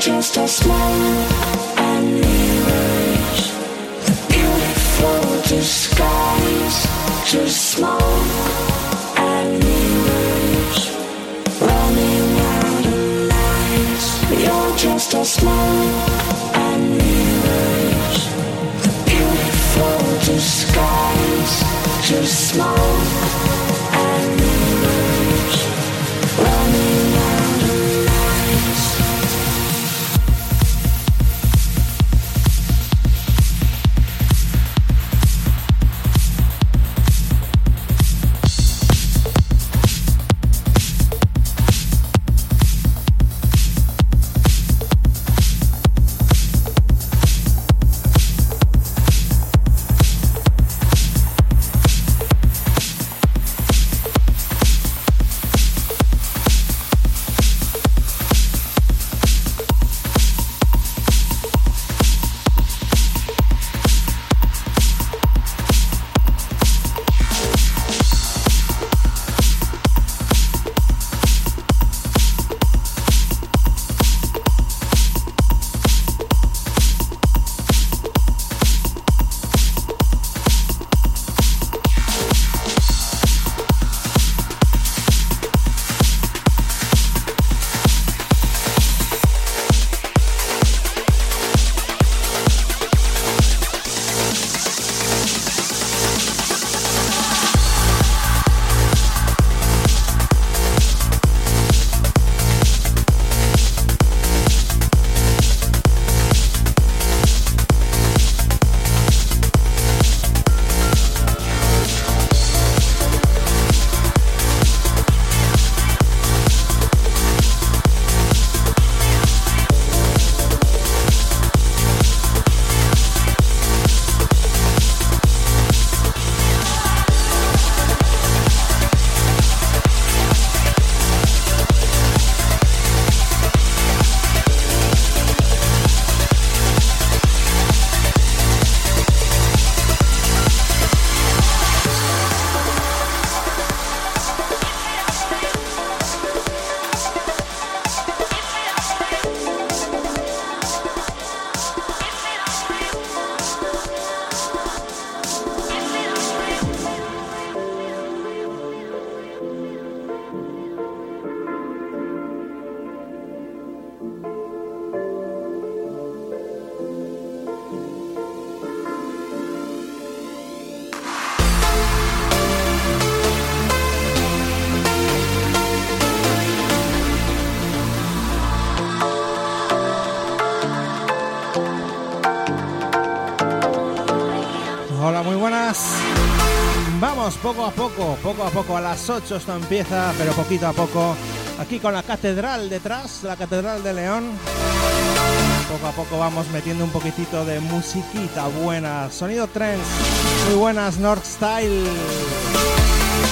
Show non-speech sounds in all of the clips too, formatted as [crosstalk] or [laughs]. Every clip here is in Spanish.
just a small and mirage, beautiful disguise, just Poco a poco. A las 8 esto empieza, pero poquito a poco. Aquí con la catedral detrás, la catedral de León. Poco a poco vamos metiendo un poquitito de musiquita buena. Sonido trends, muy buenas, North Style.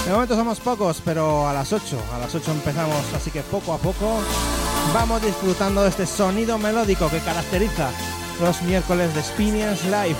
De momento somos pocos, pero a las 8, a las 8 empezamos, así que poco a poco vamos disfrutando de este sonido melódico que caracteriza los miércoles de Spinians Live.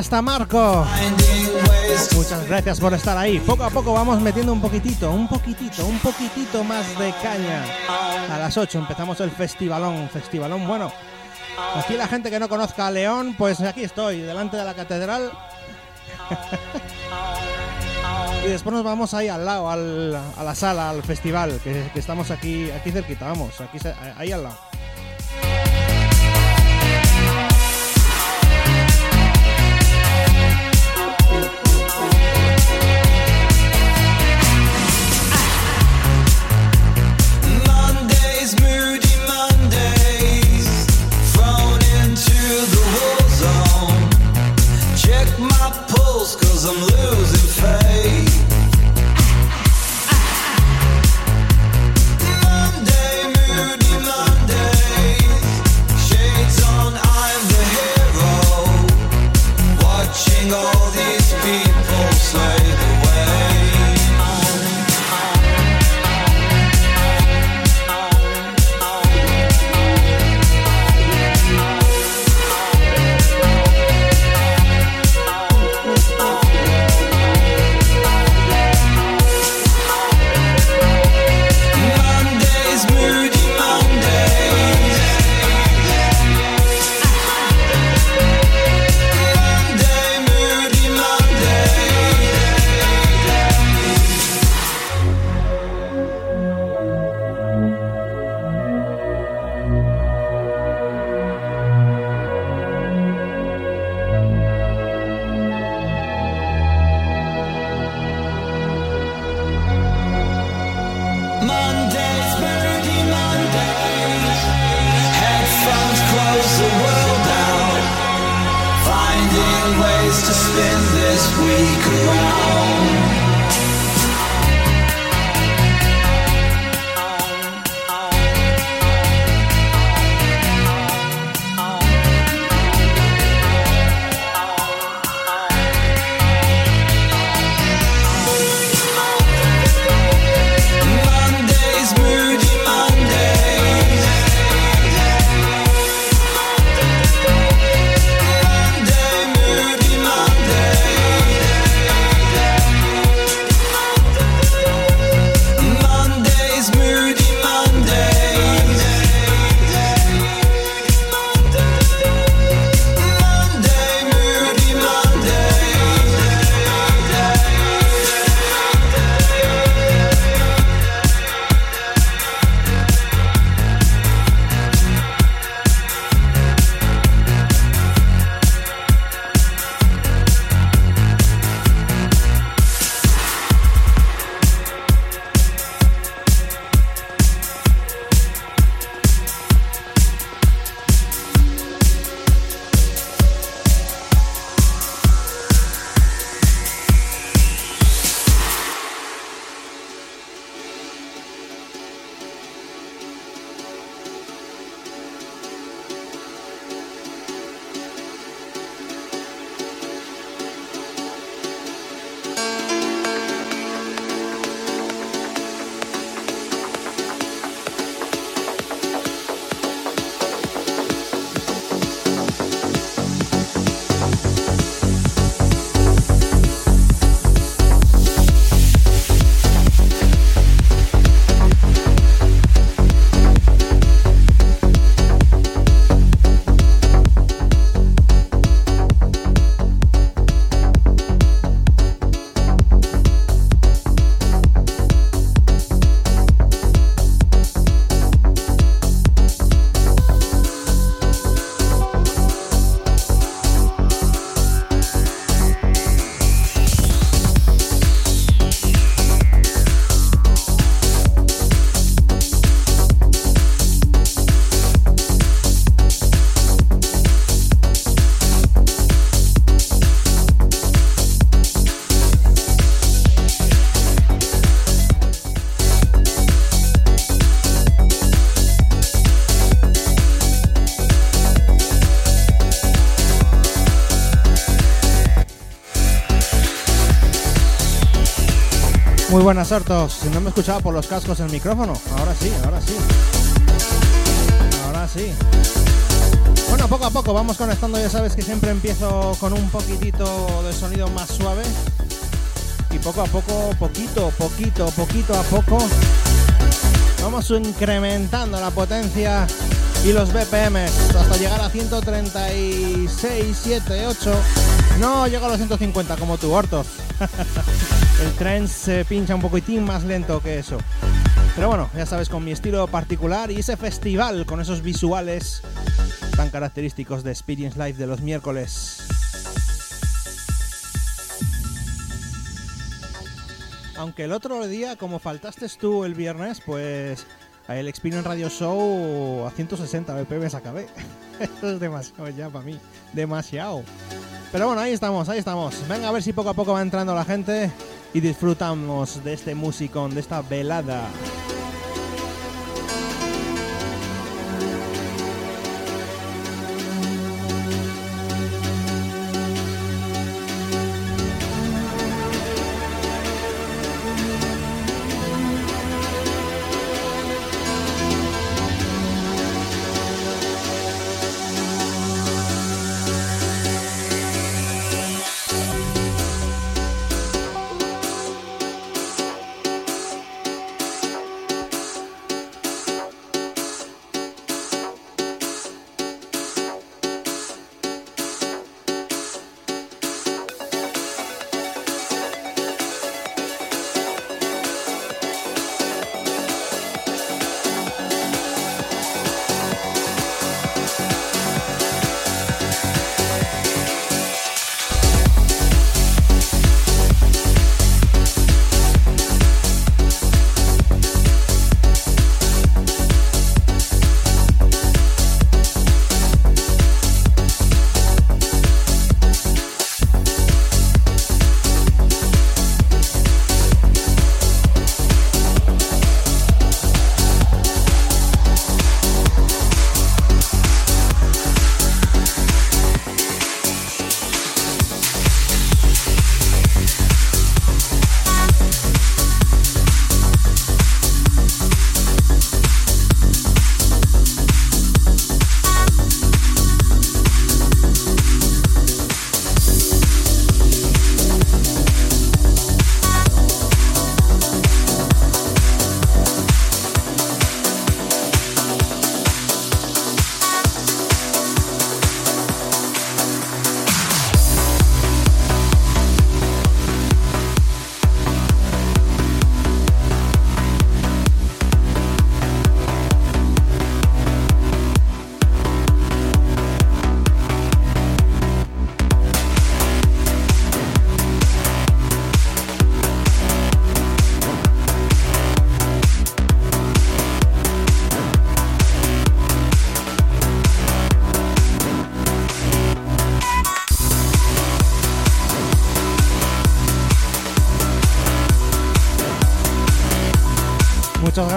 Hasta Marco. Muchas gracias por estar ahí. Poco a poco vamos metiendo un poquitito, un poquitito, un poquitito más de caña. A las 8 empezamos el festivalón, festivalón bueno. Aquí la gente que no conozca a León, pues aquí estoy, delante de la catedral. [laughs] y después nos vamos ahí al lado, a la sala, al festival, que, que, estamos aquí, aquí cerquita, vamos, aquí, ahí al lado. Muy buenas, hartos. Si no me escuchaba por los cascos el micrófono. Ahora sí, ahora sí. Ahora sí. Bueno, poco a poco vamos conectando. Ya sabes que siempre empiezo con un poquitito de sonido más suave. Y poco a poco, poquito, poquito, poquito a poco, vamos incrementando la potencia y los BPM hasta llegar a 136, 7, 8. No llego a los 150 como tú, Hortos. [laughs] el tren se pincha un poquitín más lento que eso. Pero bueno, ya sabes, con mi estilo particular y ese festival con esos visuales tan característicos de Experience Live de los miércoles. Aunque el otro día, como faltaste tú el viernes, pues el Experience Radio Show a 160 BPM acabé. [laughs] Esto es demasiado ya para mí. Demasiado. Pero bueno, ahí estamos, ahí estamos. Venga a ver si poco a poco va entrando la gente y disfrutamos de este musicón, de esta velada.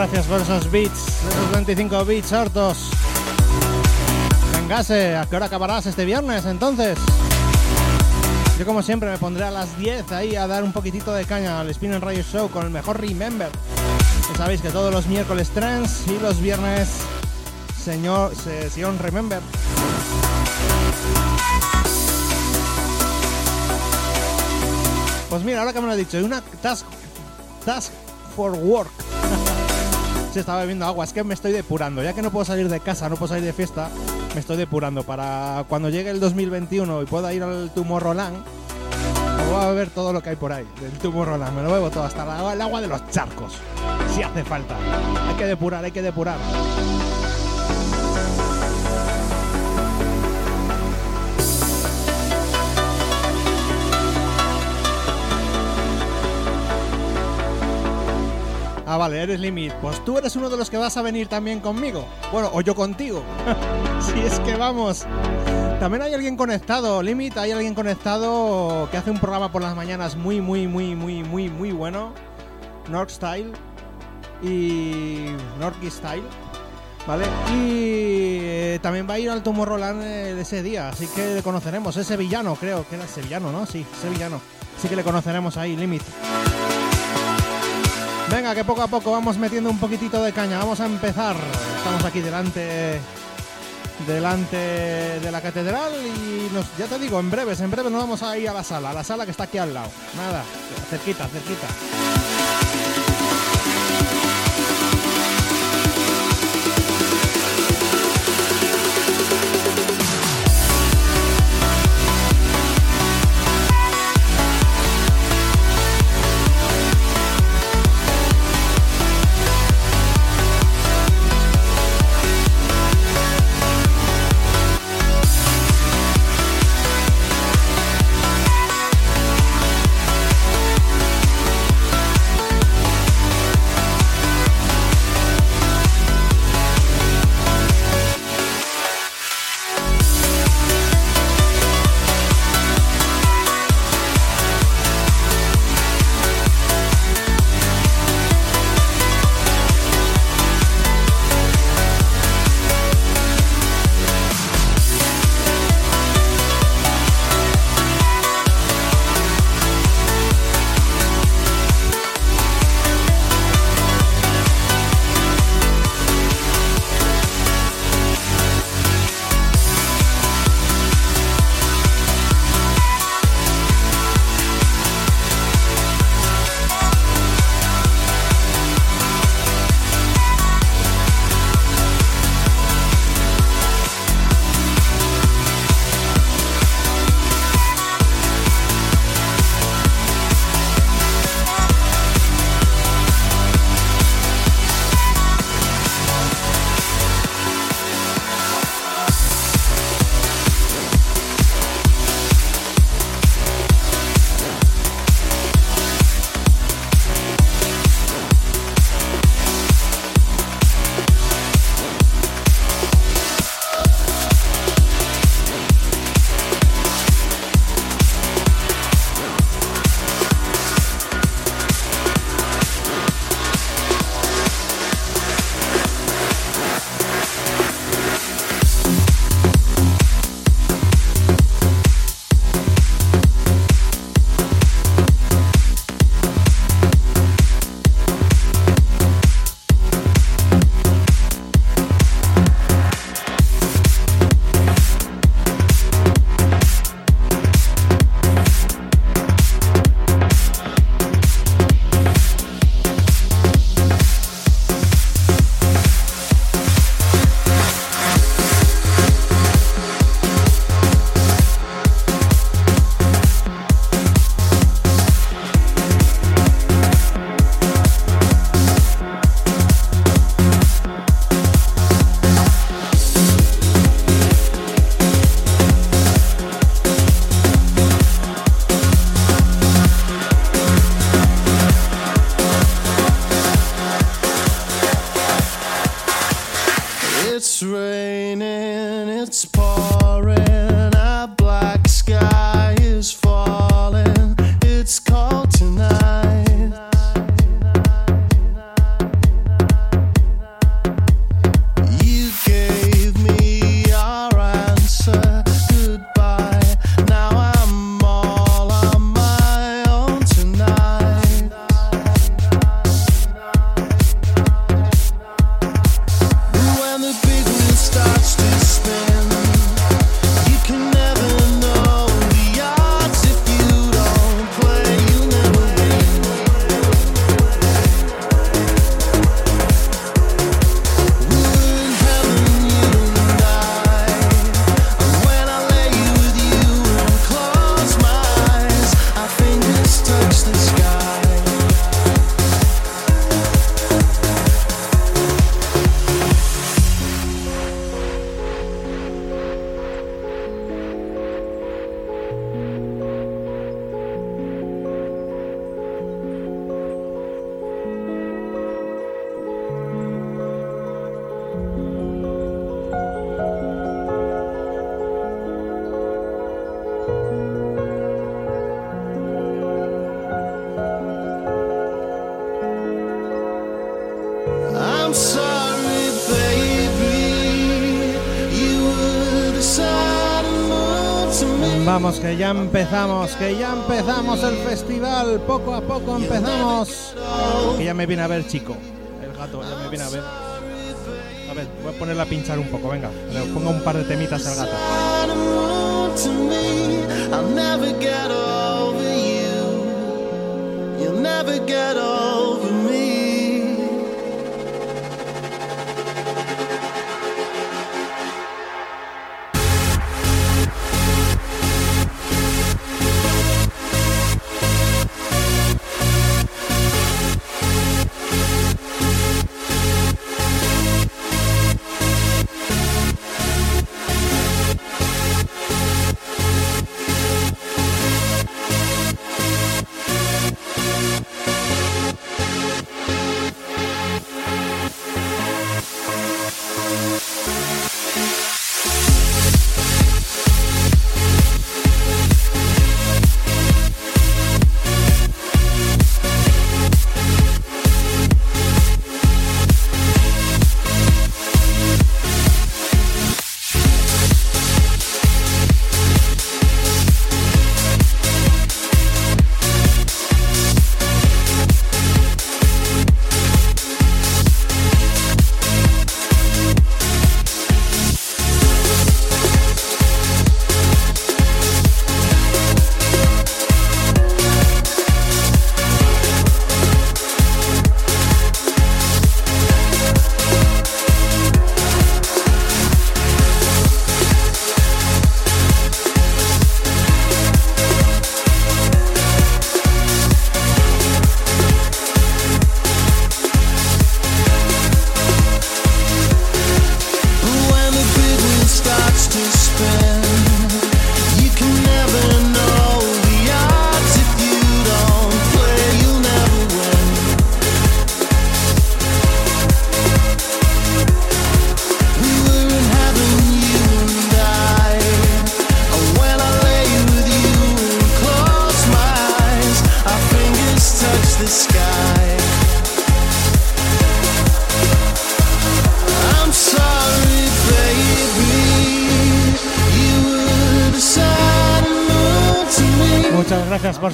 Gracias por esos beats, esos 25 beats hartos. Vengase, ¿a qué hora acabarás este viernes entonces? Yo como siempre me pondré a las 10 ahí a dar un poquitito de caña al Spin and Radio Show con el mejor Remember. Ya sabéis que todos los miércoles trends y los viernes señor sesión Remember. Pues mira, ahora que me lo he dicho, hay una task, task for work. Se estaba bebiendo agua, es que me estoy depurando. Ya que no puedo salir de casa, no puedo salir de fiesta, me estoy depurando para cuando llegue el 2021 y pueda ir al Tomorrowland. Voy a beber todo lo que hay por ahí del Tomorrowland. Me lo bebo todo, hasta el agua de los charcos. Si hace falta. Hay que depurar, hay que depurar. Ah, vale, eres Limit. Pues tú eres uno de los que vas a venir también conmigo. Bueno, o yo contigo. [laughs] si es que vamos. También hay alguien conectado, Limit, hay alguien conectado que hace un programa por las mañanas muy, muy, muy, muy, muy, muy bueno. North Style y North Style. ¿Vale? Y eh, también va a ir al Tomorrowland de ese día, así que le conoceremos. Es sevillano, creo que era sevillano, ¿no? Sí, sevillano. Así que le conoceremos ahí, Limit. Venga, que poco a poco vamos metiendo un poquitito de caña. Vamos a empezar. Estamos aquí delante delante de la catedral y nos, ya te digo, en breves, en breve nos vamos a ir a la sala, a la sala que está aquí al lado. Nada, cerquita, cerquita. Que ya empezamos, que ya empezamos el festival. Poco a poco empezamos. Que ya me viene a ver, chico. El gato ya me viene a ver. A ver, voy a ponerla a pinchar un poco, venga. Le pongo un par de temitas al gato.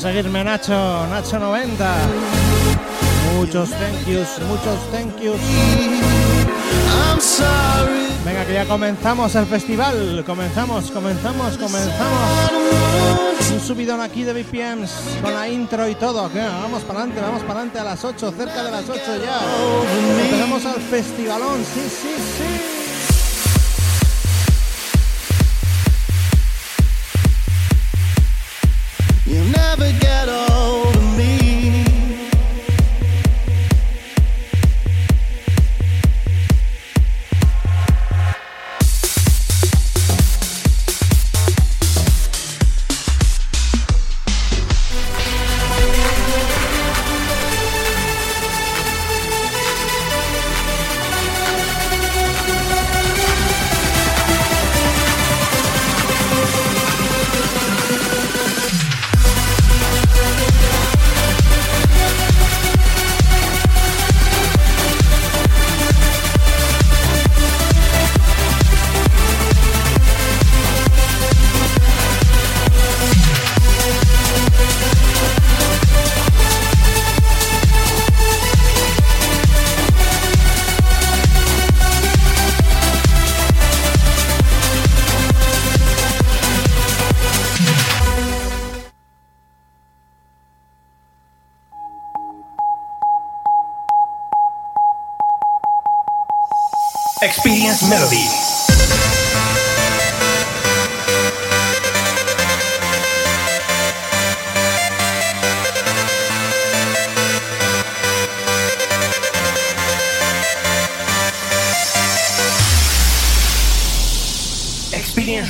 Seguirme, Nacho. Nacho90. Muchos thank yous, muchos thank yous. Venga, que ya comenzamos el festival. Comenzamos, comenzamos, comenzamos. Un subidón aquí de BPMs con la intro y todo. Vamos para adelante, vamos para adelante a las 8, cerca de las 8 ya. Empezamos al festivalón, sí, sí, sí.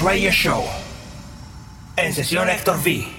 Experience Radio Show. En sesión Héctor V.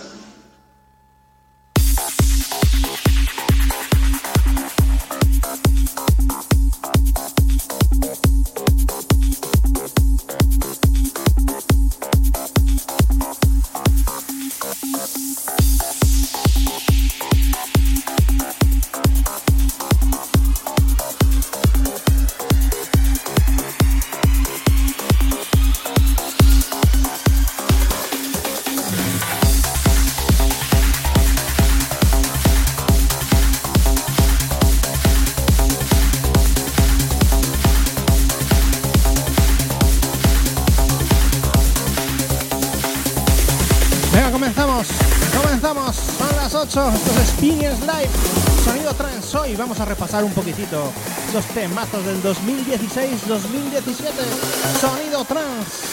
Un poquitito los temazos del 2016-2017. Sonido trans.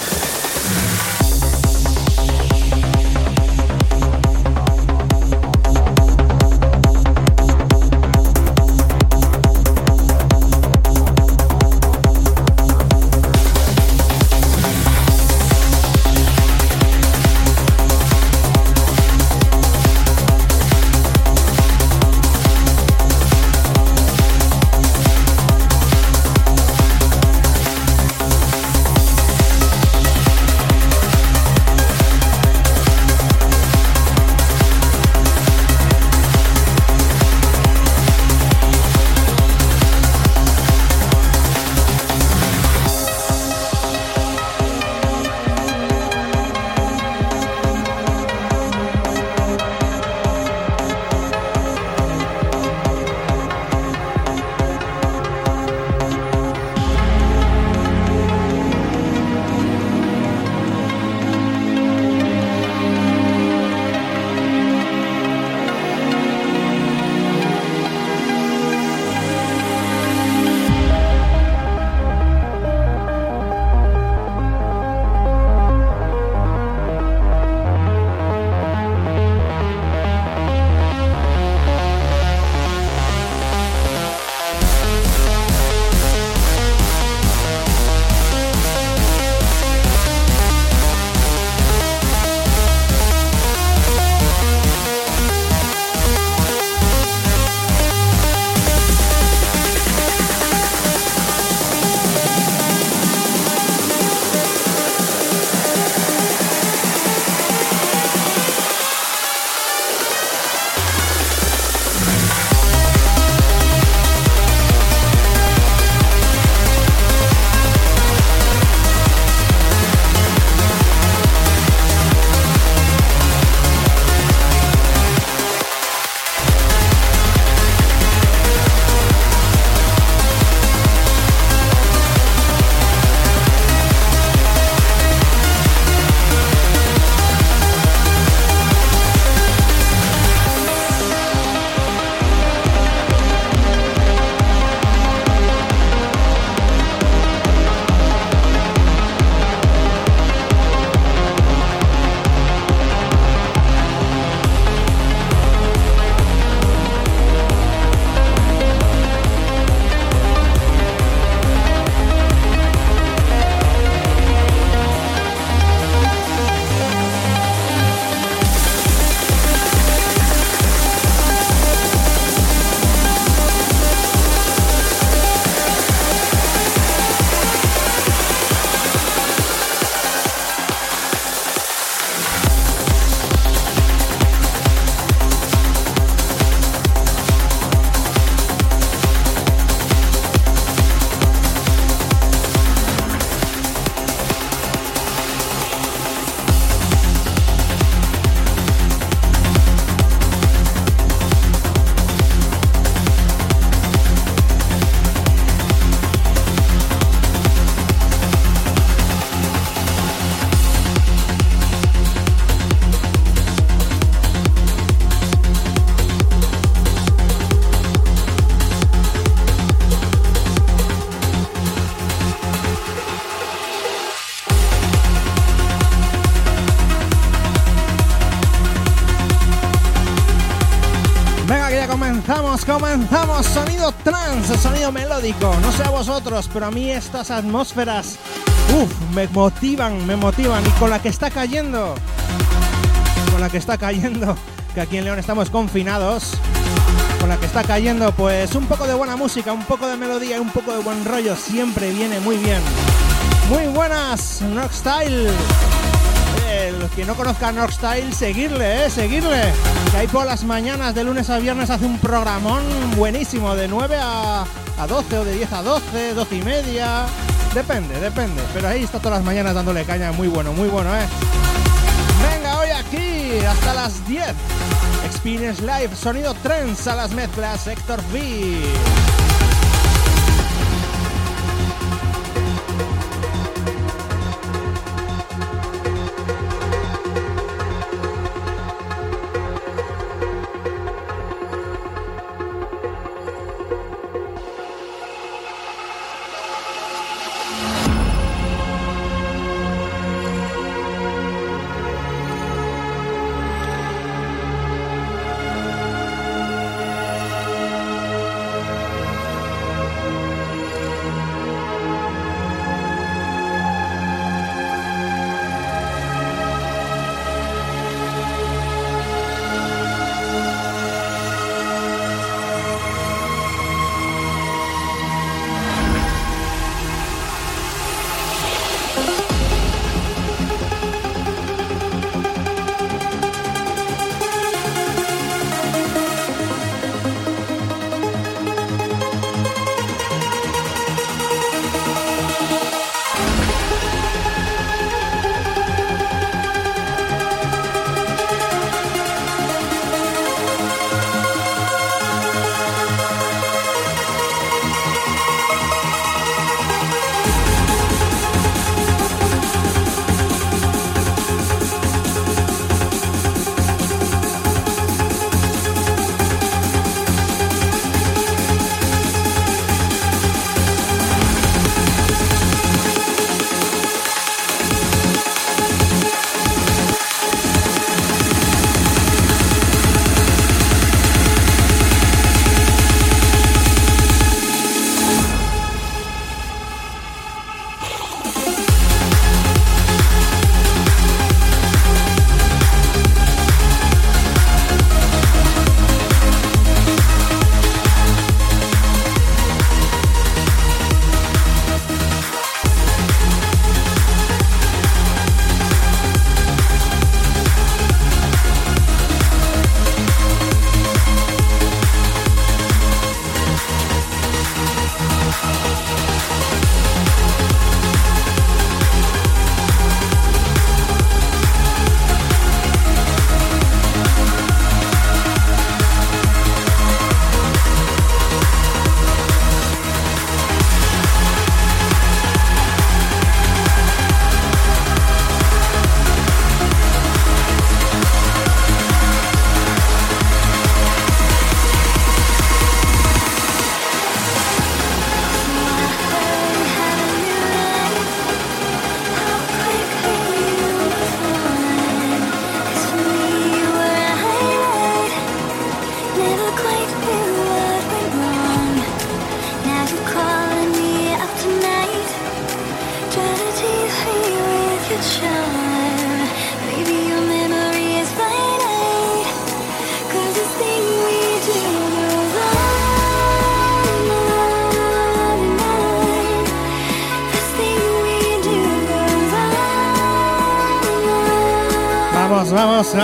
Comenzamos, sonido trance, sonido melódico. No sé a vosotros, pero a mí estas atmósferas, uff, me motivan, me motivan. Y con la que está cayendo con la que está cayendo, que aquí en León estamos confinados, con la que está cayendo, pues un poco de buena música, un poco de melodía y un poco de buen rollo siempre viene muy bien. Muy buenas, Style. Que no conozcan Style, seguirle, eh, seguirle. Que ahí por las mañanas, de lunes a viernes, hace un programón buenísimo, de 9 a, a 12 o de 10 a 12, 12 y media. Depende, depende. Pero ahí está todas las mañanas dándole caña. Muy bueno, muy bueno, ¿eh? Venga, hoy aquí hasta las 10. Experience Live, sonido trends a las mezclas, Héctor V.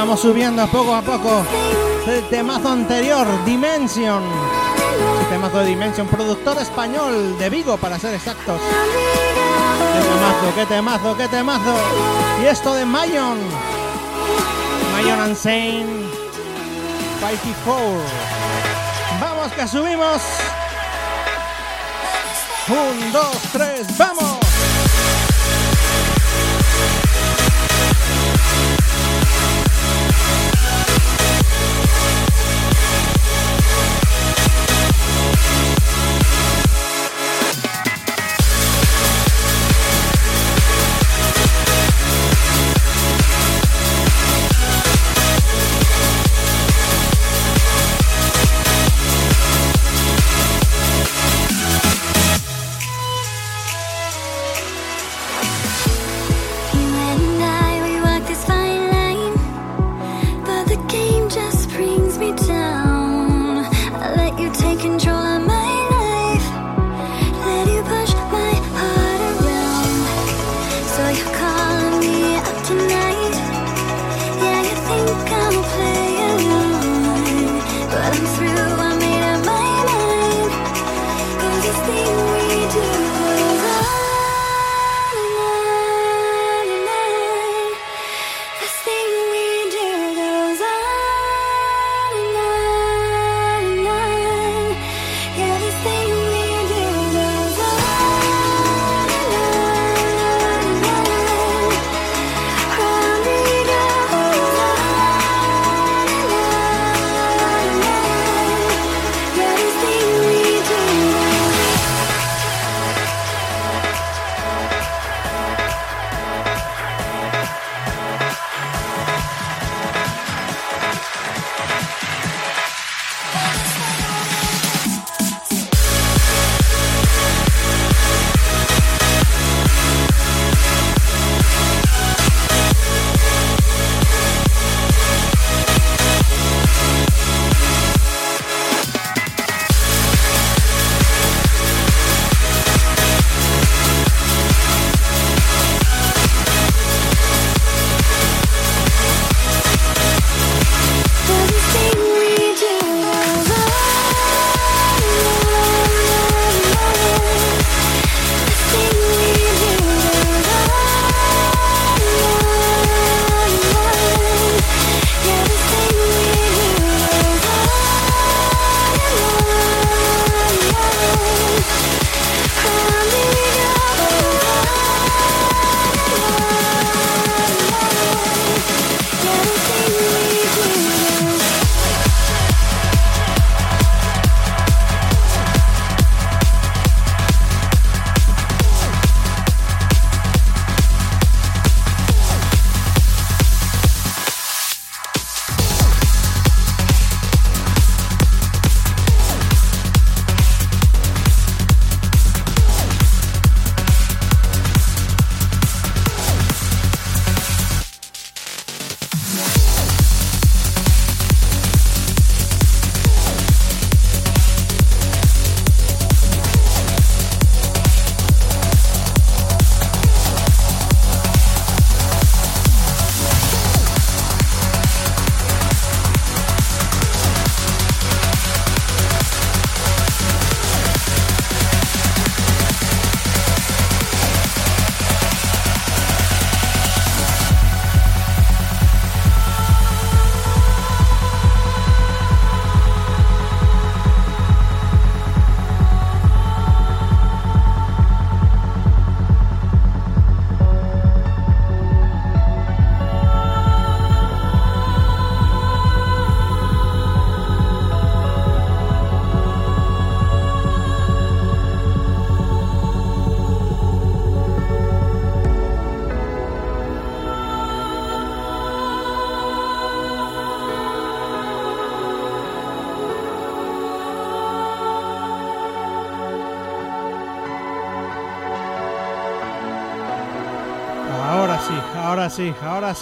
vamos, subiendo poco a poco. El temazo anterior, Dimension. El temazo de Dimension, productor español de Vigo, para ser exactos. Qué temazo, qué temazo, qué temazo. Y esto de Mayon. Mayon Insane 54. Vamos que subimos. Un, dos, tres, vamos.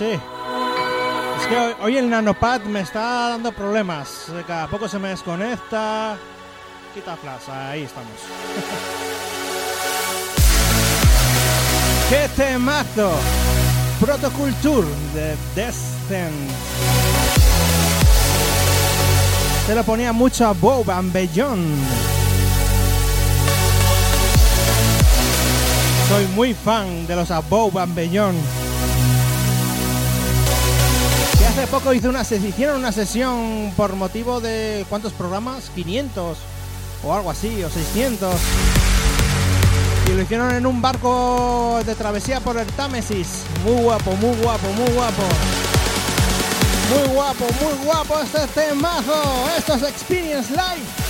Es que hoy, el nanopad me está dando problemas. Cada poco se me desconecta. Quita flash, ahí estamos. [laughs] ¡Qué temazo! Protoculture de Descent. Se lo ponía mucho a Bob Beyond. Soy muy fan de los Above. Que hace poco hice una hicieron una sesión por motivo de ¿cuántos programas? 500 o algo así, o 600. Y lo hicieron en un barco de travesía por el Támesis. Muy guapo, muy guapo, muy guapo. Muy guapo, muy guapo este temazo. Esto es Experience Live.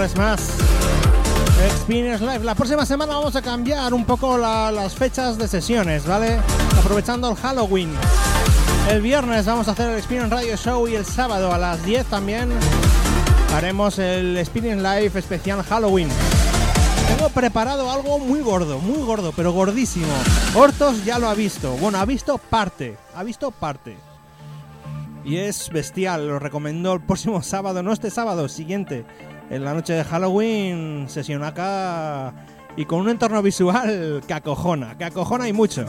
Miércoles más. Live. La próxima semana vamos a cambiar un poco la- las fechas de sesiones, ¿vale? Aprovechando el Halloween. El viernes vamos a hacer el Experience Radio Show y el sábado a las 10 también haremos el Experience Live especial Halloween. Tengo preparado algo muy gordo, muy gordo, pero gordísimo. Hortos ya lo ha visto. Bueno, ha visto parte. Ha visto parte. Y es bestial, lo recomiendo el próximo [laughs] sábado, no este sábado, siguiente. En la noche de Halloween, sesión acá y con un entorno visual que acojona, que acojona y mucho.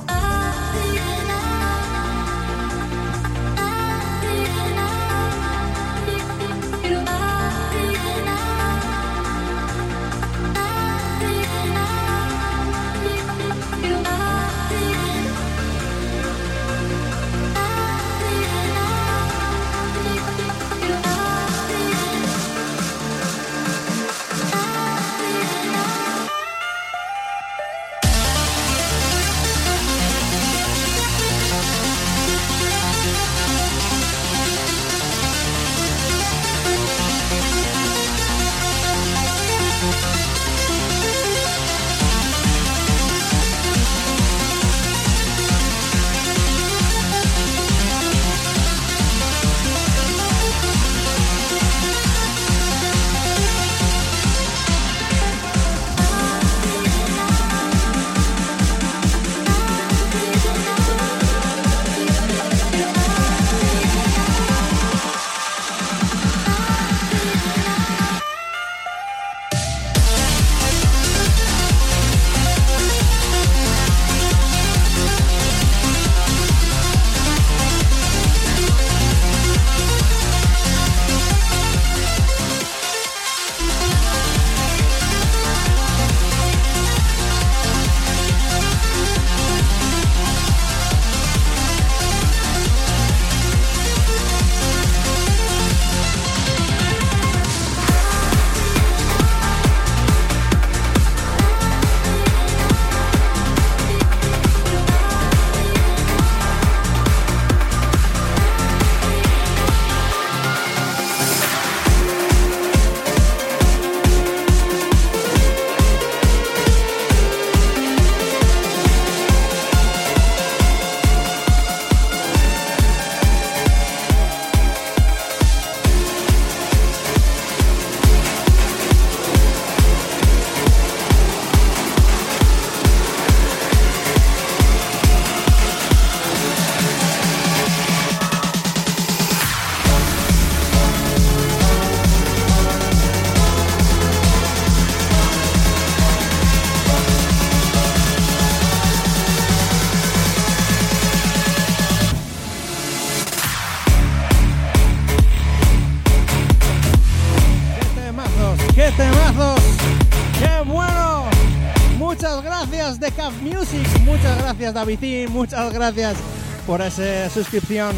Gracias David, muchas gracias por esa suscripción.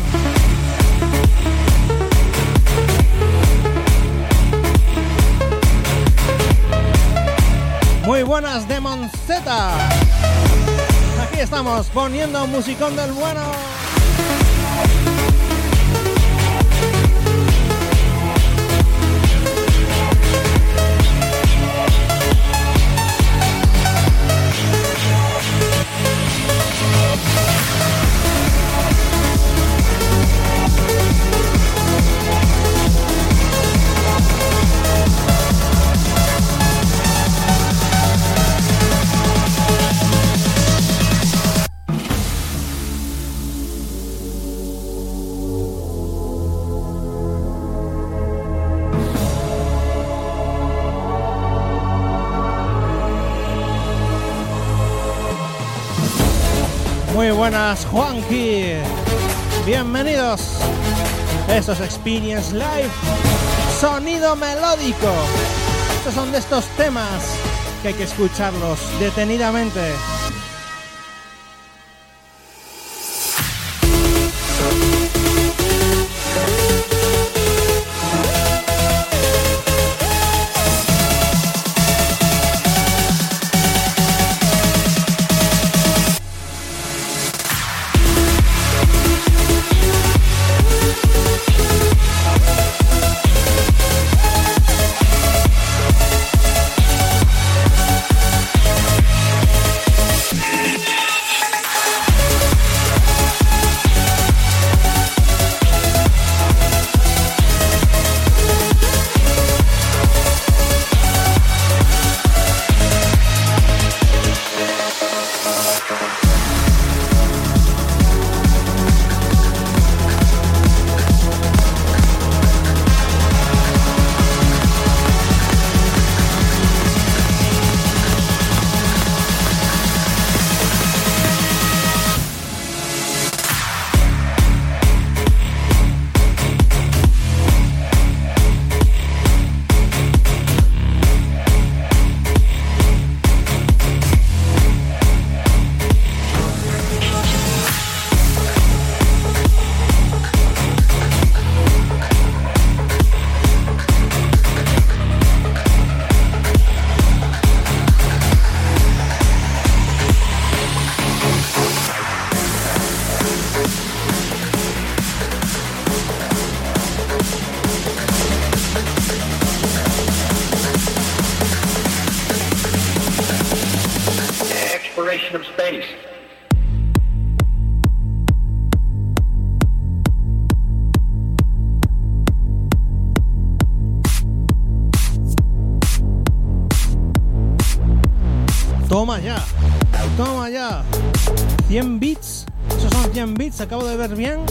Muy buenas Demon Z. Aquí estamos poniendo musicón del bueno. Juanqui. Bienvenidos. Esto es Experience Live. Sonido melódico. Estos son de estos temas que hay que escucharlos detenidamente. Of space. Toma ya. Toma ya. 100 bits. Esos son 100 bits. Acabo de ver bien.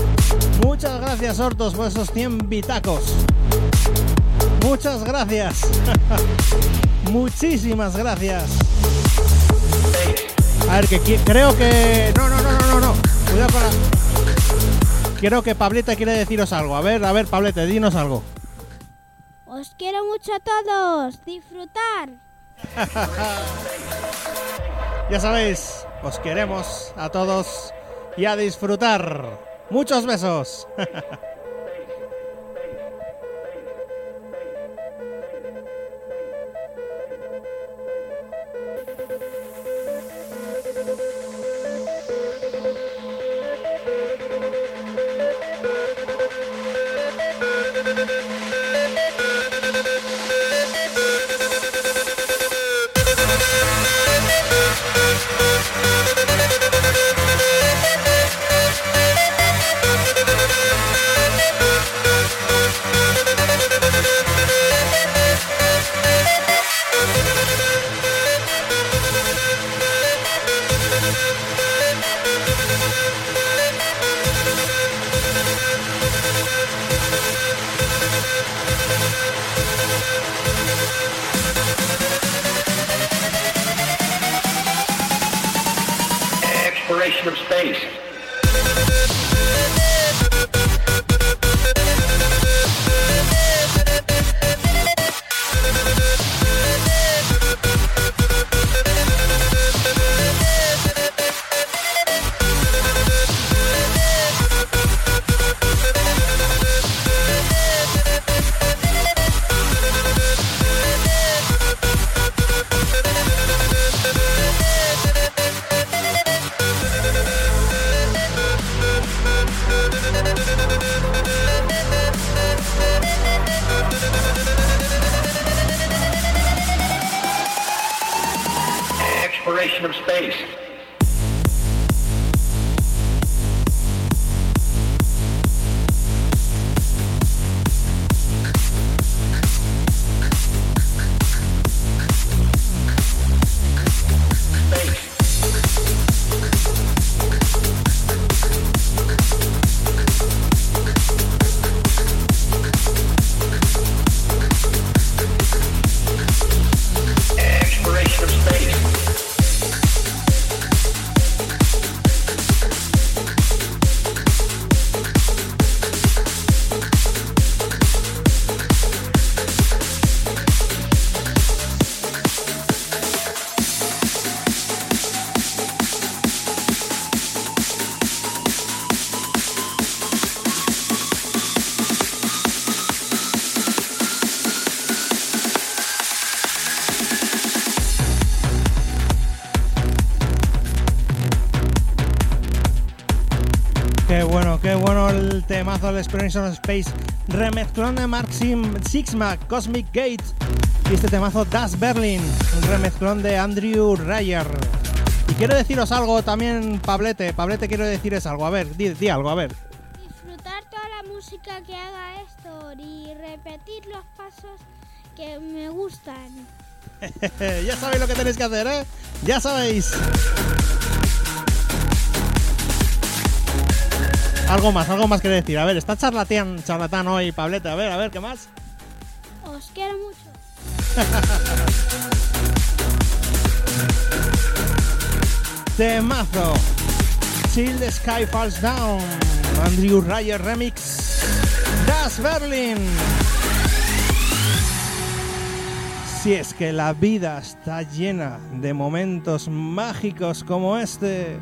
Muchas gracias, Hortos, por esos 100 bitacos. Muchas gracias. [laughs] Muchísimas gracias. A ver, que qui- creo que... No, no, no, no, no, no. Cuidado con la... Creo que Pablete quiere deciros algo. A ver, a ver, Pablete, dinos algo. Os quiero mucho a todos. Disfrutar. [laughs] Ya sabéis, os queremos a todos y a disfrutar. Muchos besos. [laughs] del Exploration Space. Remezclón de Maxim Sixma, Cosmic Gate. Y este temazo Das Berlin, un remezclón de Andrew Ryer. Y quiero deciros algo también, Pablete. Pablete, quiero decirles algo. A ver, di, di algo, a ver. Disfrutar toda la música que haga esto y repetir los pasos que me gustan. [laughs] ya sabéis lo que tenéis que hacer, ¿eh? Ya sabéis. Algo más, algo más que decir. A ver, está charlatán, charlatán hoy, Pablete. A ver, a ver, ¿qué más? Os quiero mucho. [laughs] Temazo. Till the Sky Falls Down. Andrew Ryer Remix. Das Berlin. Si es que la vida está llena de momentos mágicos como este.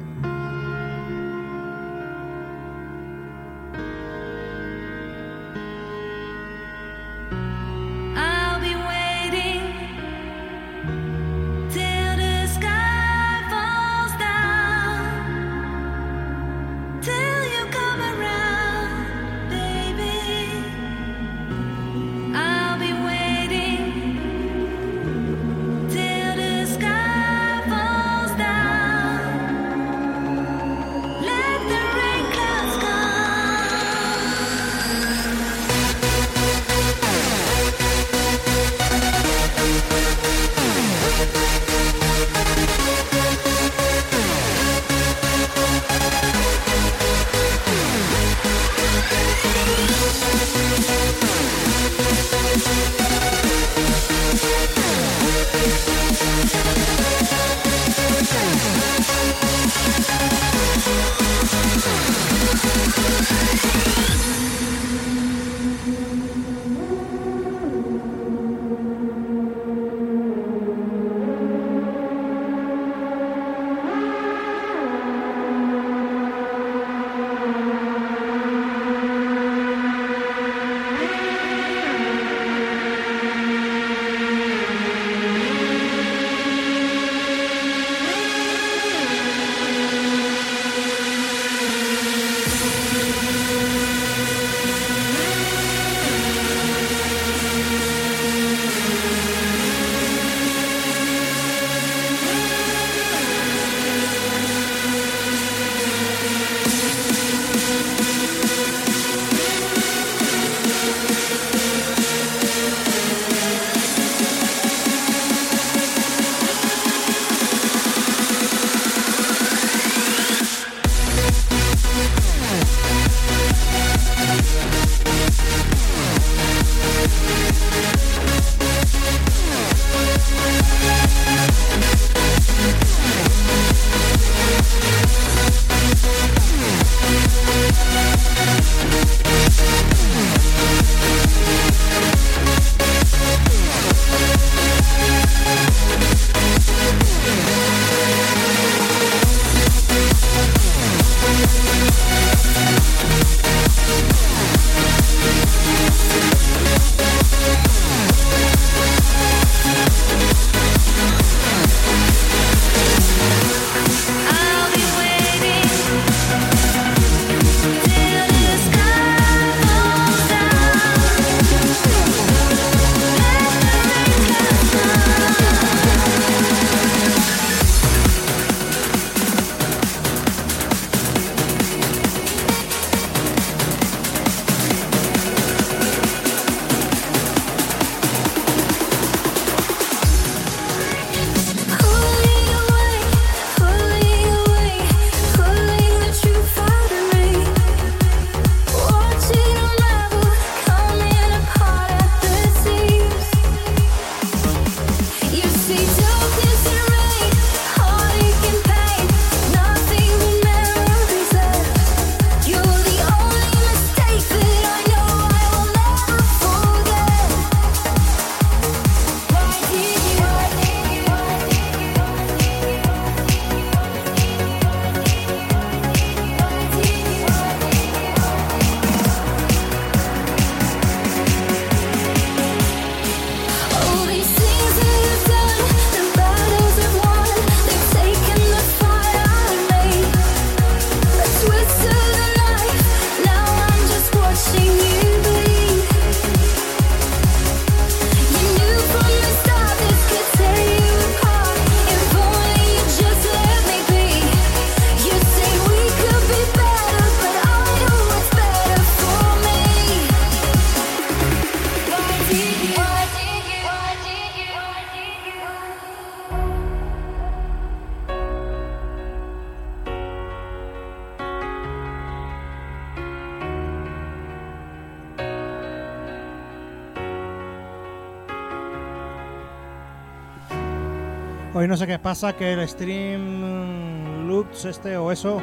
No sé qué pasa, que el stream Lux este o eso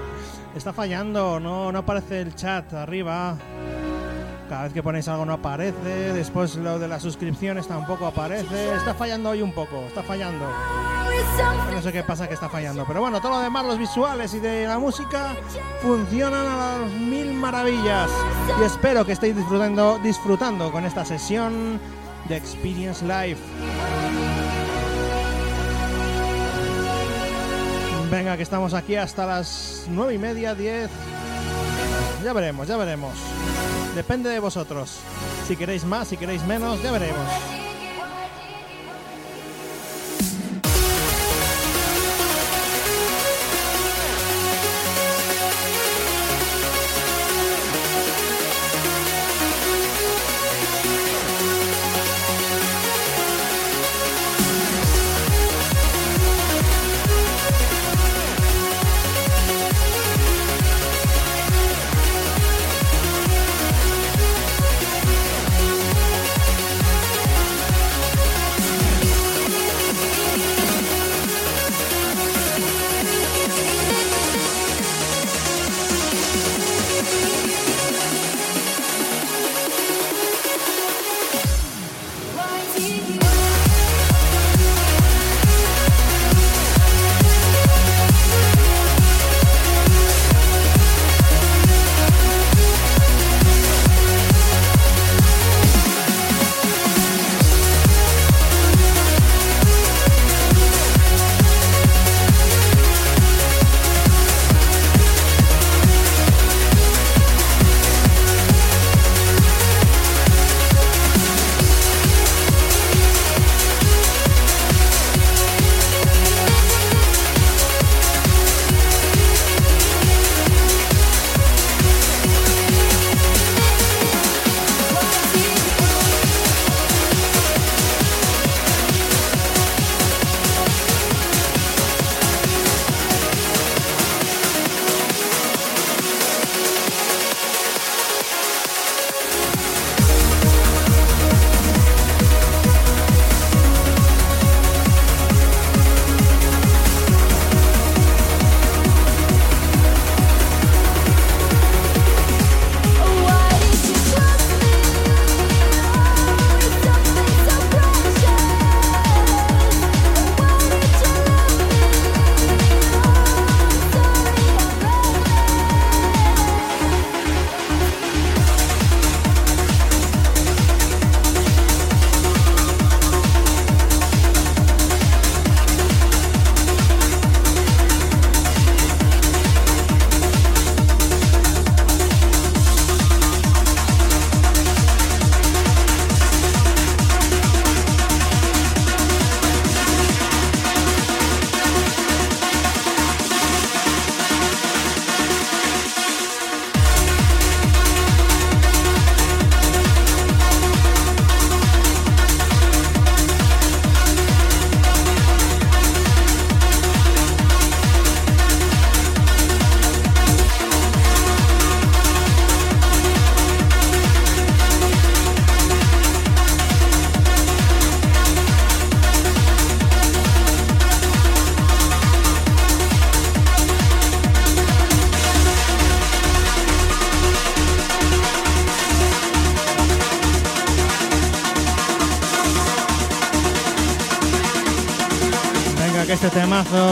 [laughs] está fallando, no, no aparece el chat arriba. Cada vez que ponéis algo no aparece, después lo de las suscripciones tampoco aparece. Está fallando hoy un poco, está fallando. No sé qué pasa que está fallando, pero bueno, todo lo demás, los visuales y de la música funcionan a las mil maravillas. Y espero que estéis disfrutando, disfrutando con esta sesión de Experience Live. Venga, que estamos aquí hasta las nueve y media, 10. Ya veremos, ya veremos. Depende de vosotros. Si queréis más, si queréis menos, ya veremos.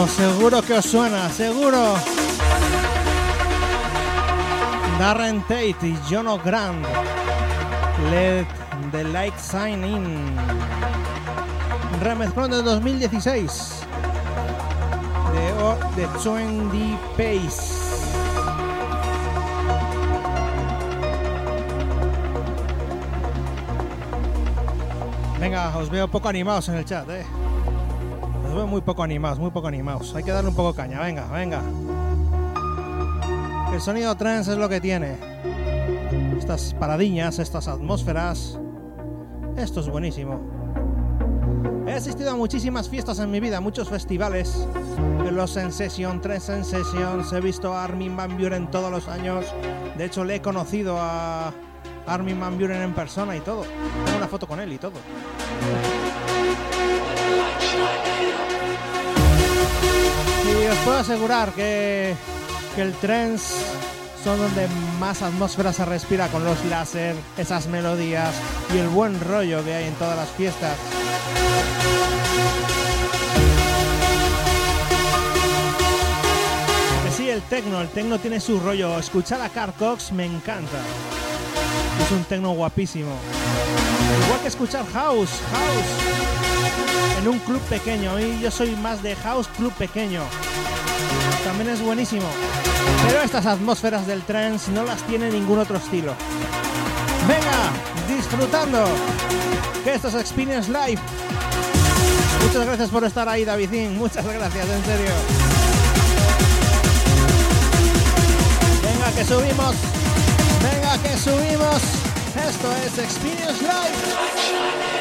Seguro que os suena, seguro. Darren Tate y Jono Grant. Let the light sign in. Remezclón de 2016. De, o- de 20 Pace. Venga, os veo poco animados en el chat, eh. Os veo muy poco animados, muy poco animados. Hay que darle un poco caña, venga, venga. El sonido trance es lo que tiene. Estas paradiñas, estas atmósferas. Esto es buenísimo. He asistido a muchísimas fiestas en mi vida, muchos festivales. En los Sensation, tres Sensations. He visto a Armin Van Buren todos los años. De hecho, le he conocido a Armin Van Buren en persona y todo. Tengo una foto con él y todo. Asegurar que, que el trance son donde más atmósfera se respira con los láser, esas melodías y el buen rollo que hay en todas las fiestas. El tecno, el tecno tiene su rollo. Escuchar a Carl Cox me encanta. Es un tecno guapísimo. Igual que escuchar house, house. En un club pequeño. Y yo soy más de house club pequeño. También es buenísimo. Pero estas atmósferas del trance no las tiene ningún otro estilo. Venga, disfrutando. Que esto es Experience Live. Muchas gracias por estar ahí, Davidín. Muchas gracias, en serio. Venga, que subimos. Venga, que subimos. Esto es Experience Live.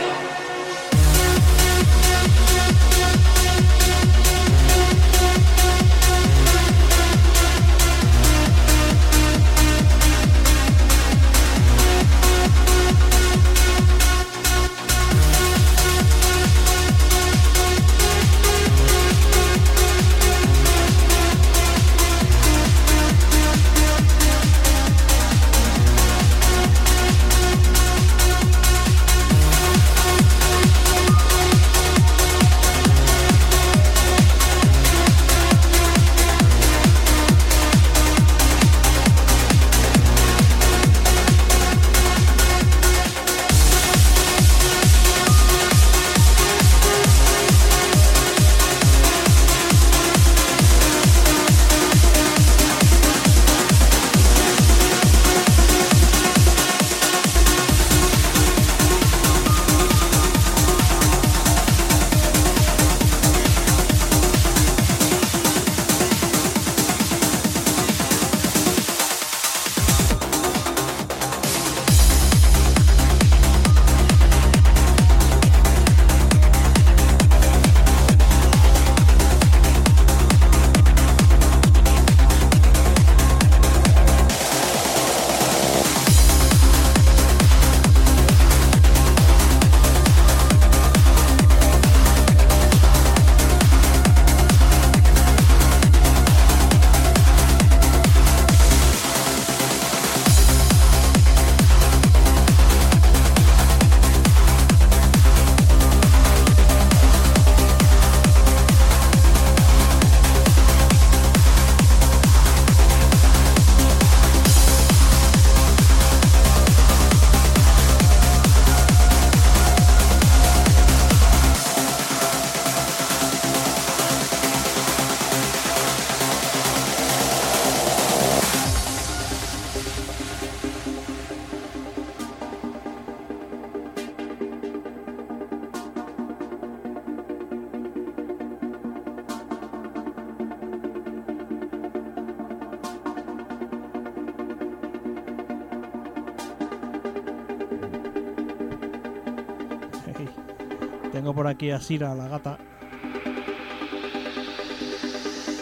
Aquí a Sira, la gata.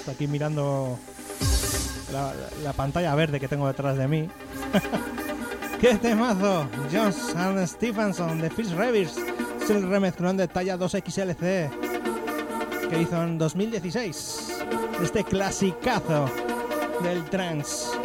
Aquí mirando la, la pantalla verde que tengo detrás de mí. [laughs] ¡Qué temazo! John and Stephenson de Fish Revers. Es el remezclón de talla 2XLC que hizo en 2016. Este clasicazo del trance.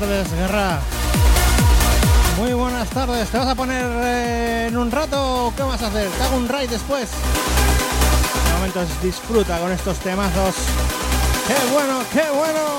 Tardes, guerra. Muy buenas tardes. ¿Te vas a poner eh, en un rato qué vas a hacer? ¿Te hago un raid después? De momento disfruta con estos temazos. ¡Qué bueno, qué bueno!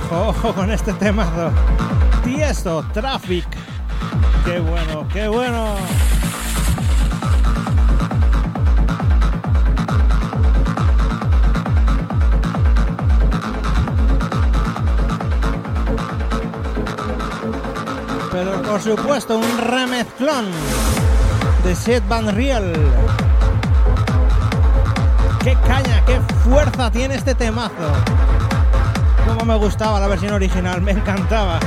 Con este temazo. Tiesto, Traffic. Qué bueno, qué bueno. Pero por supuesto un remezclón de Set Van Riel. ¡Qué caña, qué fuerza tiene este temazo! Me gustaba la versión original, me encantaba.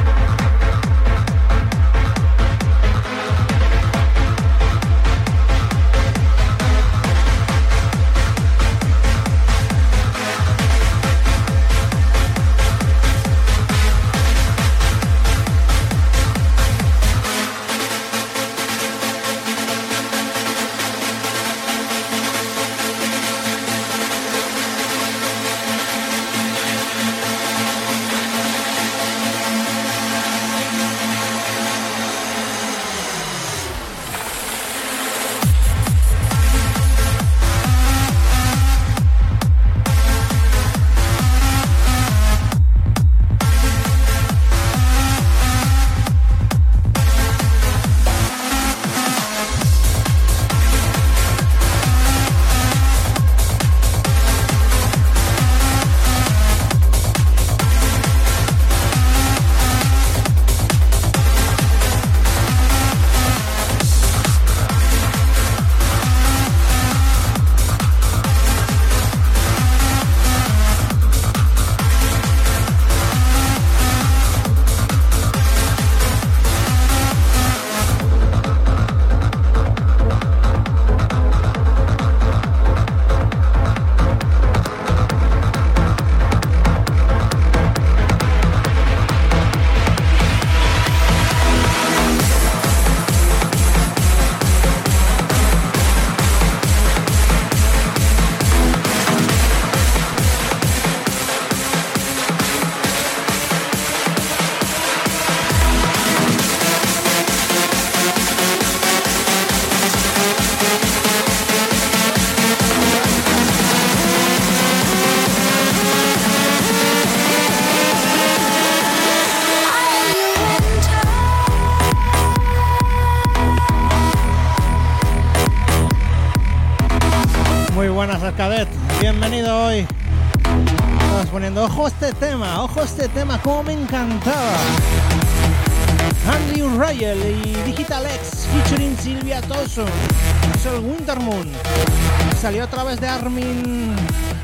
través de Armin,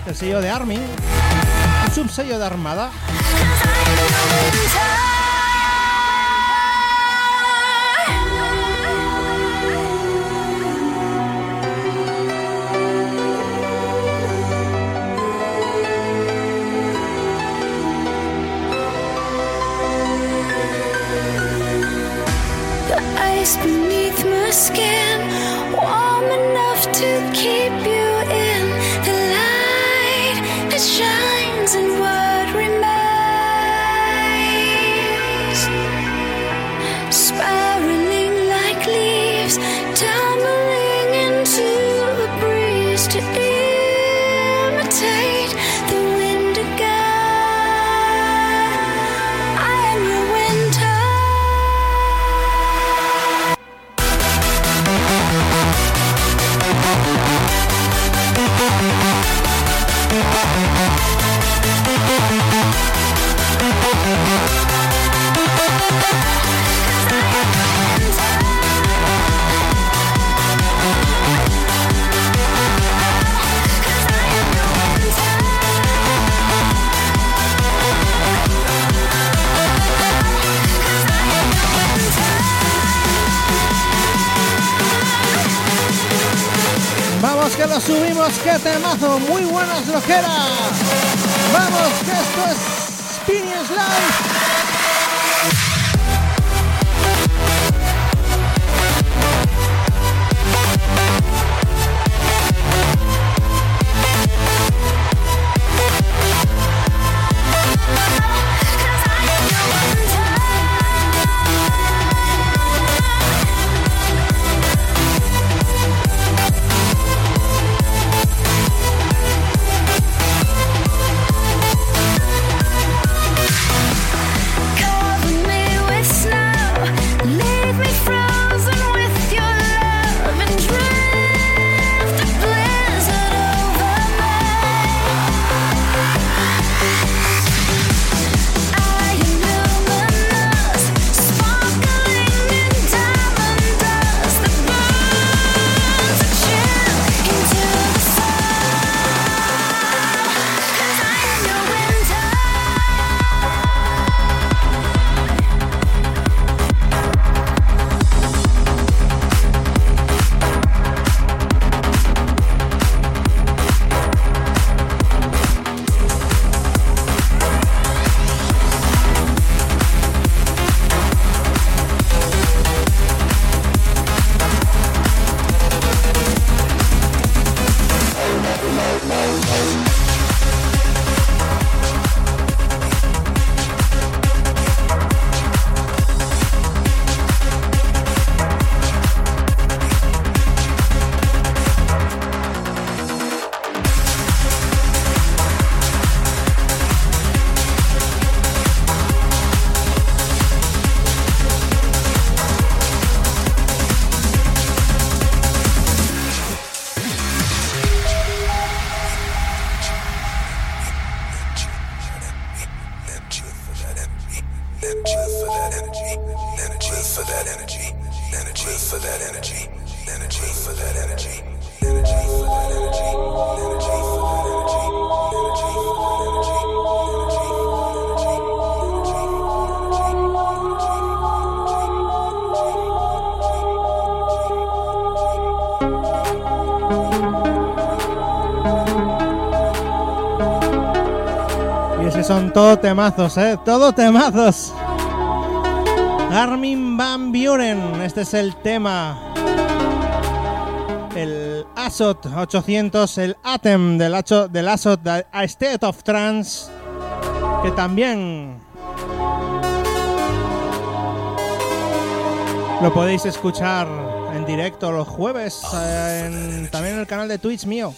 el sello de Armin, el subsello de Armada. Ojeda. temazos, ¿eh? Todo temazos. Armin Van Buren, este es el tema. El ASOT 800, el ATEM del, ASOT de A State of Trance, que también lo podéis escuchar en directo los jueves, eh, también en el canal de Twitch mío.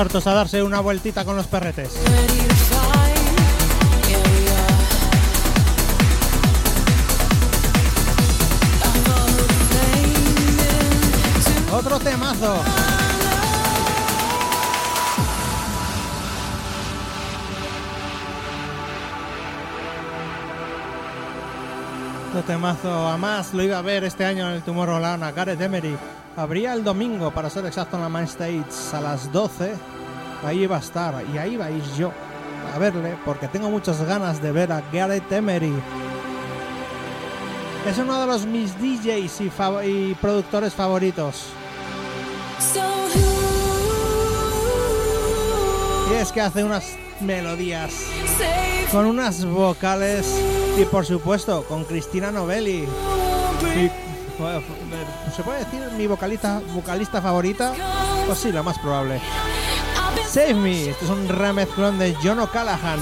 Hartos a darse una vueltita con los perretes. Otro temazo. Otro temazo. A más lo iba a ver este año en el Tomorrowland a Gareth Emery. Habría el domingo, para ser exacto, en la Main Stage a las 12. Ahí iba a estar y ahí vais yo a verle porque tengo muchas ganas de ver a Gareth Emery. Es uno de los mis DJs y, fav- y productores favoritos. Y es que hace unas melodías con unas vocales y por supuesto con Cristina Novelli. Y ¿Se puede decir mi vocalista, vocalista favorita? Pues sí, lo más probable. Save Me, este es un remezclón de John O'Callaghan.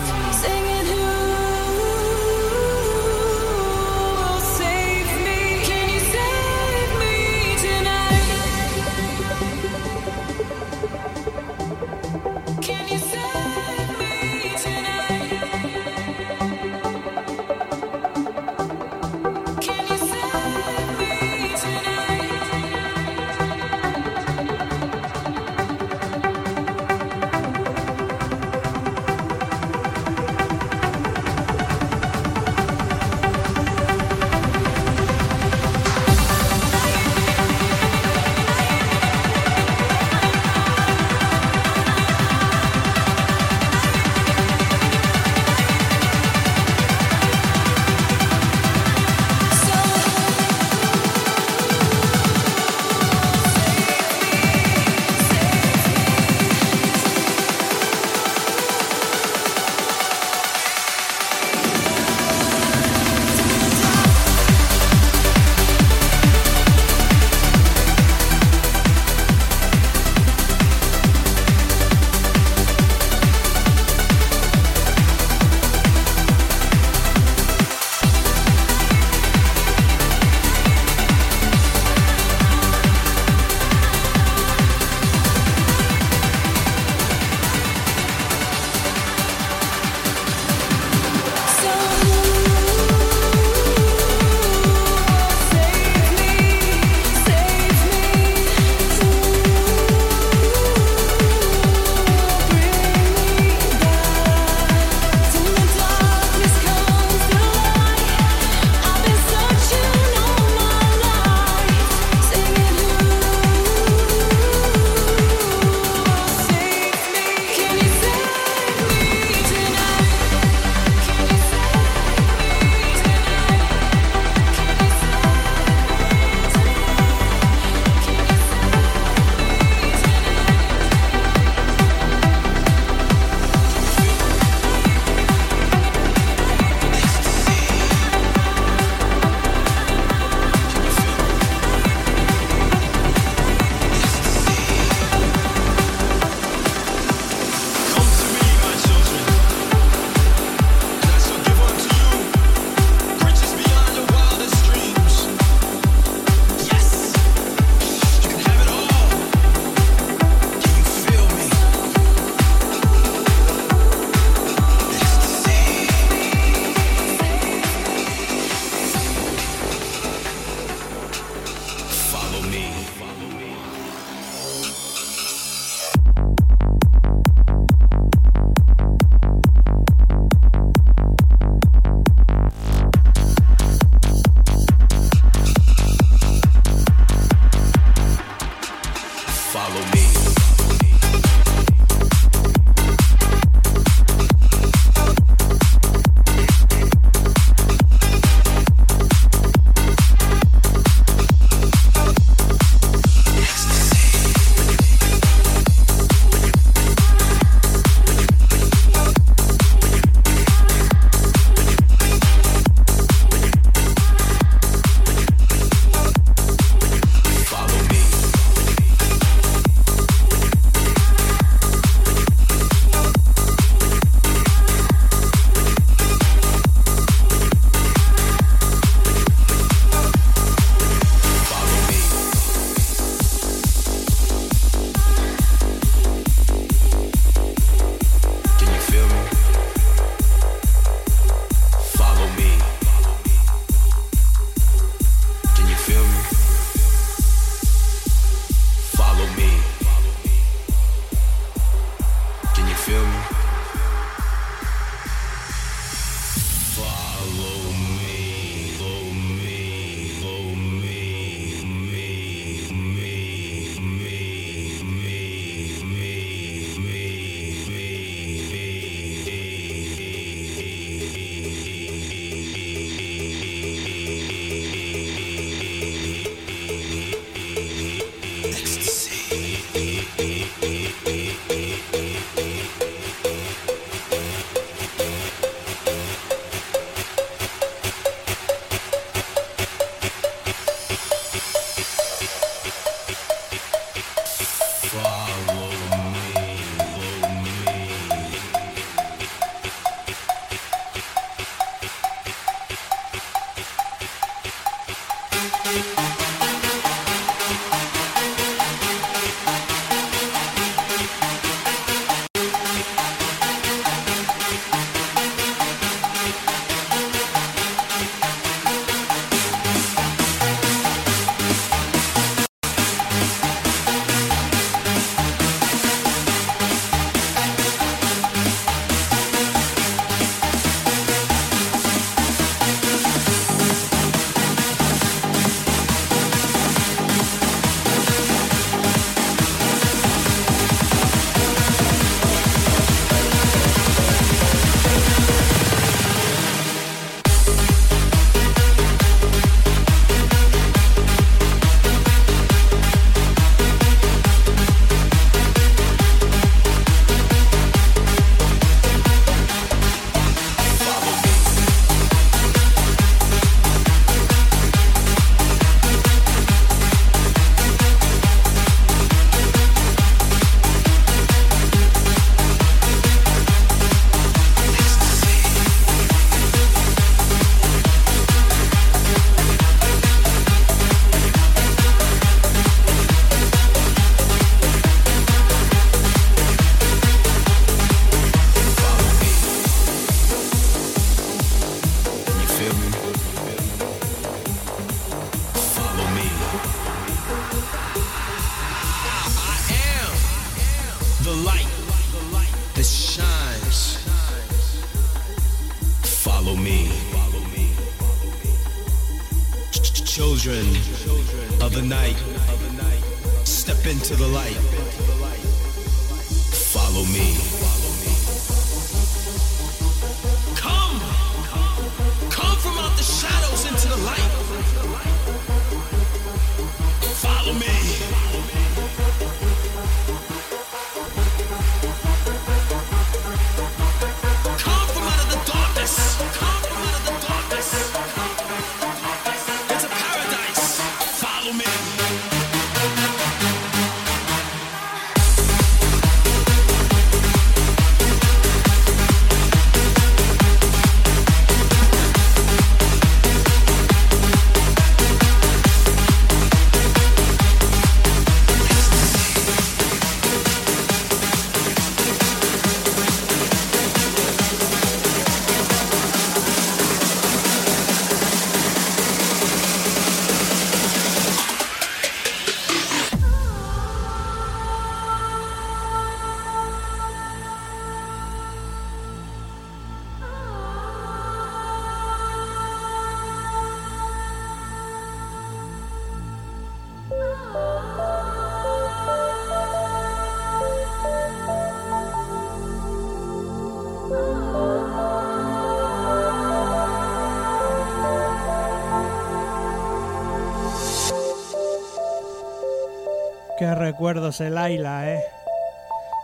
Recuerdos el Ayla, eh.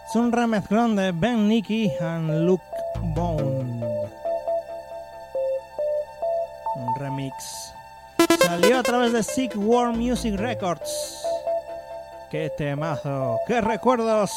Es un remezclón de Ben Nicky and Luke Bond. Un remix. Salió a través de Sick World Music Records. Qué temazo, qué recuerdos.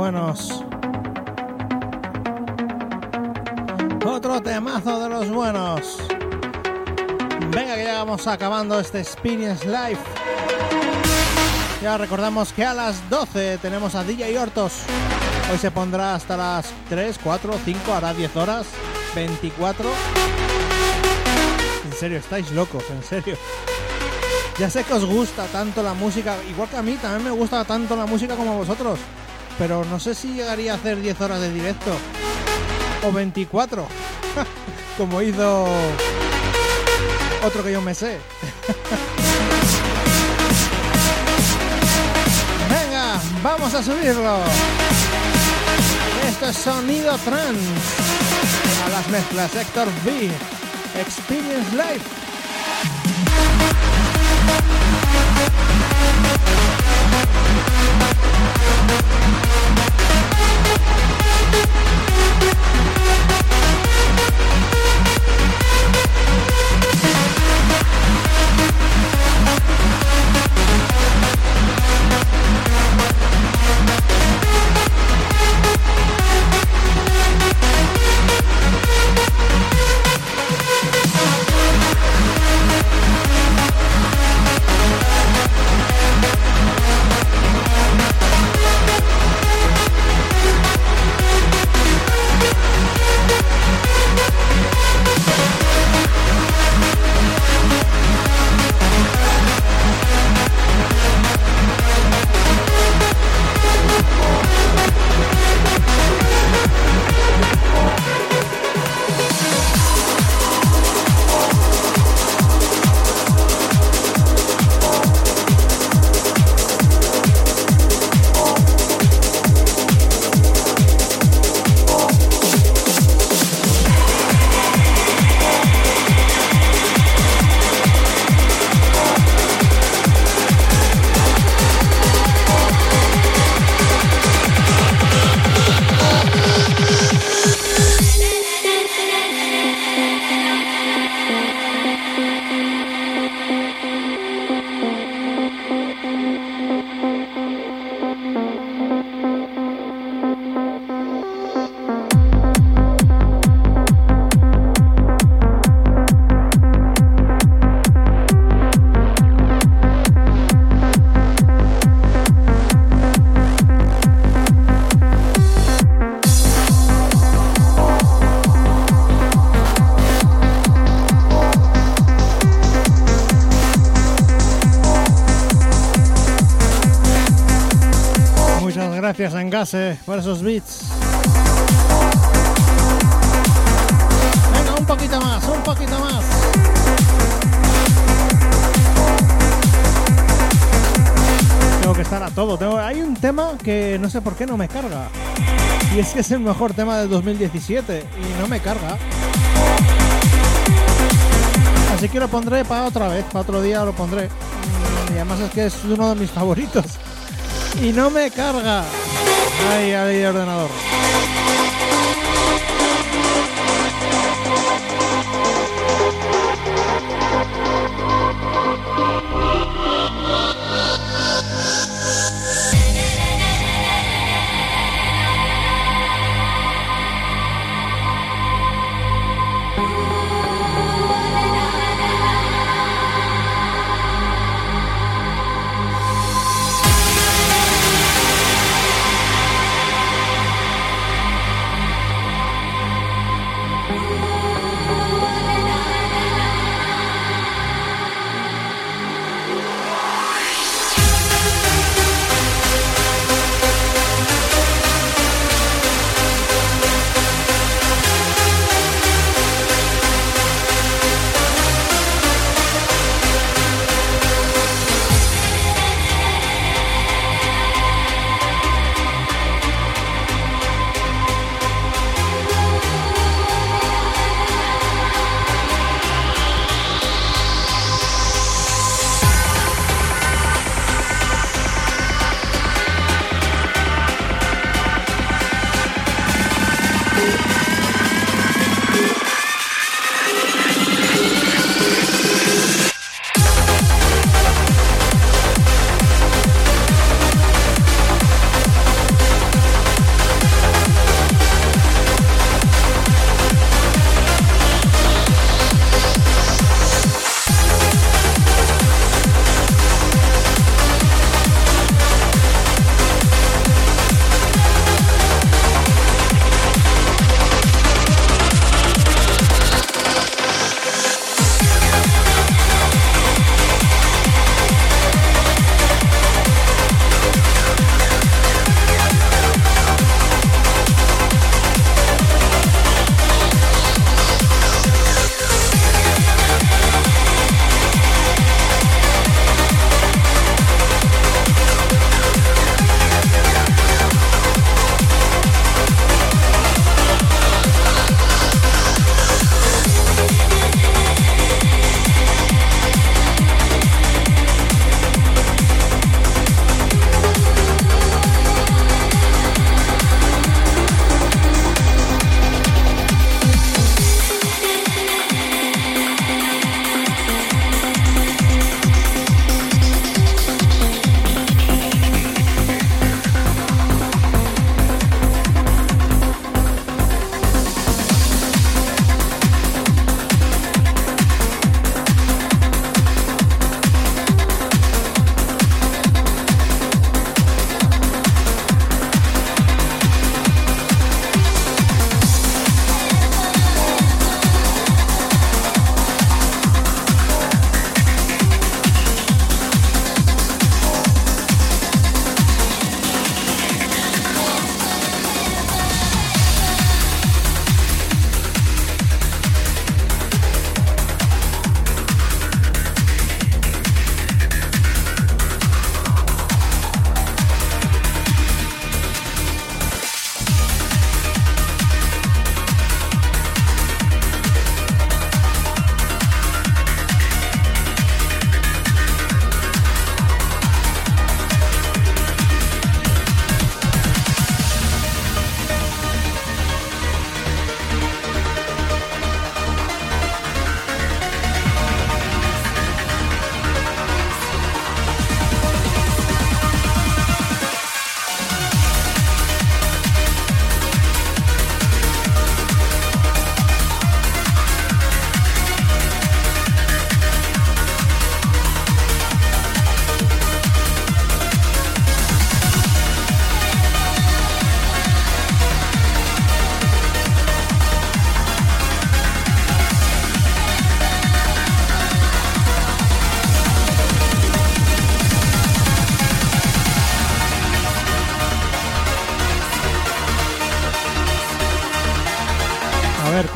Buenos. Otro temazo de los buenos. Venga que ya vamos acabando este Experience Live. Ya recordamos que a las 12 tenemos a DJ Hortos. Hoy se pondrá hasta las 3, 4, 5, hará 10 horas, 24. En serio, estáis locos, en serio. Ya sé que os gusta tanto la música, igual que a mí, también me gusta tanto la música como a vosotros. Pero no sé si llegaría a hacer 10 horas de directo. O 24. [laughs] como hizo otro que yo me sé. [laughs] Venga, vamos a subirlo. Esto es sonido trans. A las mezclas Héctor V. Experience Life. Por esos beats. Venga, un poquito más, un poquito más. Tengo que estar a todo. Tengo... Hay un tema que no sé por qué no me carga. Y es que es el mejor tema del 2017 y no me carga. Así que lo pondré para otra vez, para otro día lo pondré. Y además es que es uno de mis favoritos. Y no me carga. Ay, ay, ordenador.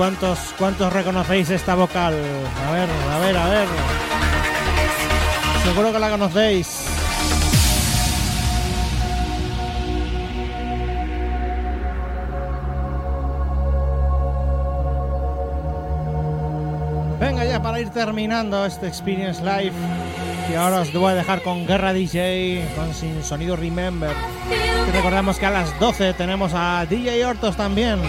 ¿Cuántos, ¿cuántos reconocéis esta vocal? A ver, a ver, a ver. Seguro que la conocéis. Venga ya para ir terminando este Experience Live. Y ahora os voy a dejar con Guerra DJ, con Sin Sonido Remember. Y recordamos que a las 12 tenemos a DJ Hortos también.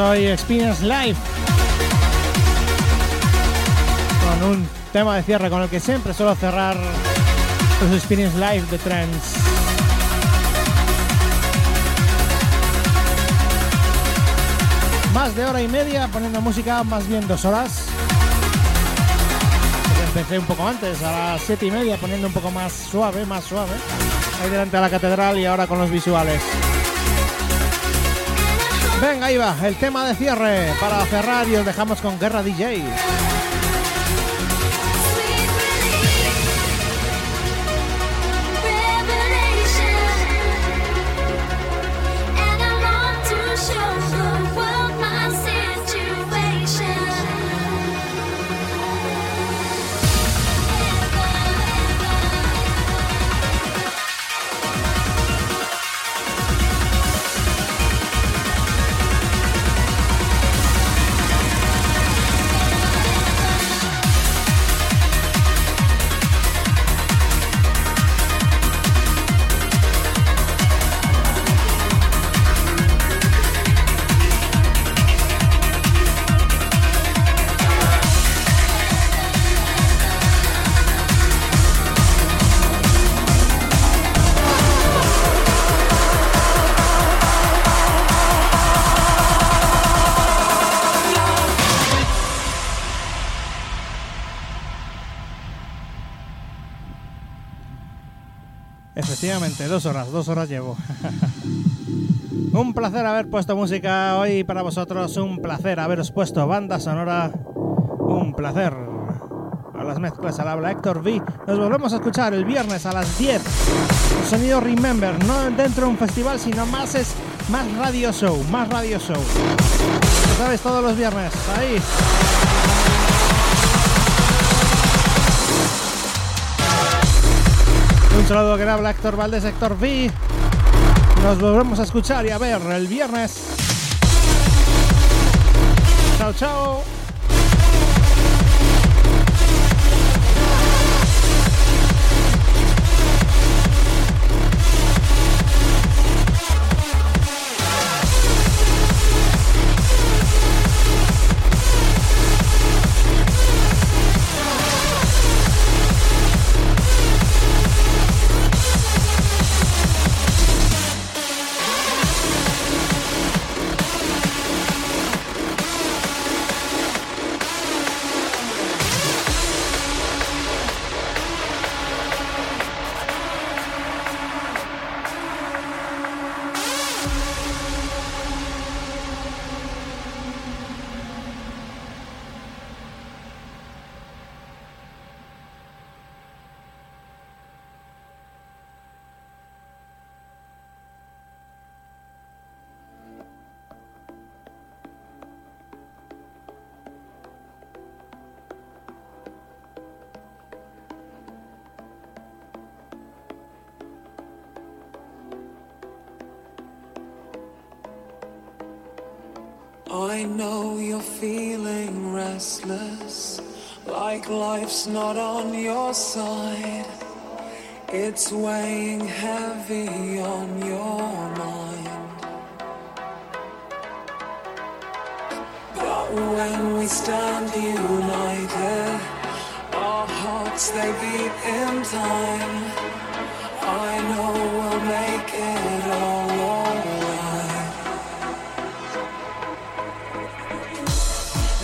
Hoy Experience Live con un tema de cierre con el que siempre suelo cerrar los Experience Live de Trends. Más de hora y media poniendo música, más bien dos horas. Empecé un poco antes, a las siete y media, poniendo un poco más suave, más suave. Ahí delante de la catedral y ahora con los visuales. Venga, ahí va, el tema de cierre para cerrar y os dejamos con Guerra DJ. Efectivamente, dos horas, dos horas llevo. [laughs] un placer haber puesto música hoy para vosotros, un placer haberos puesto banda sonora, un placer A las mezclas al habla Héctor V. Nos volvemos a escuchar el viernes a las 10. El sonido Remember, no dentro de un festival, sino más es más radio show, más radio show. Ya sabes, todos los viernes, ahí. Un saludo que habla Héctor Valdés, Héctor V. Nos volvemos a escuchar y a ver el viernes. Chao, chao. Know you're feeling restless, like life's not on your side. It's weighing heavy on your mind. But when we stand united, our hearts they beat in time. I know we'll make it all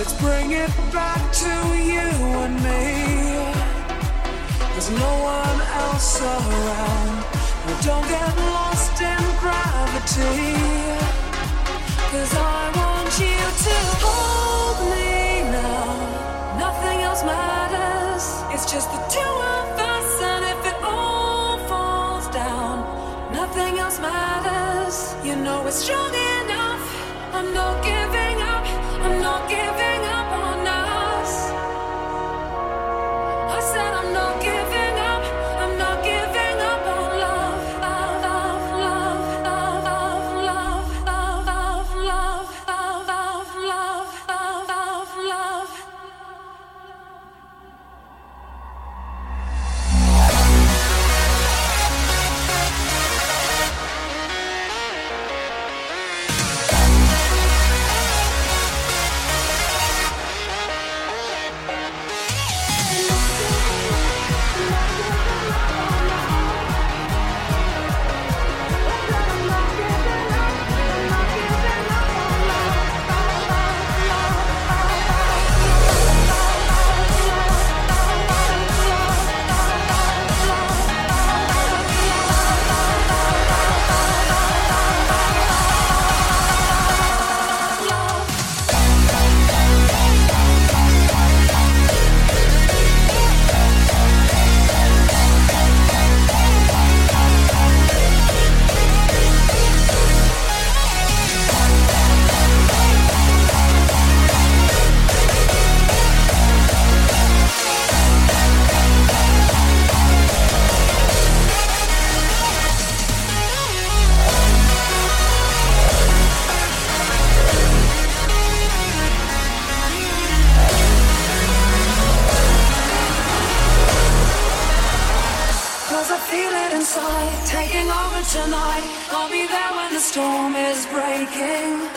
Let's bring it back to you and me. There's no one else around. We don't get lost in gravity. Cause I want you to hold me now. Nothing else matters. It's just the two of us. And if it all falls down, nothing else matters. You know we're strong enough. I'm not giving. I'm not giving up on us. Taking over tonight. I'll be there when the storm is breaking.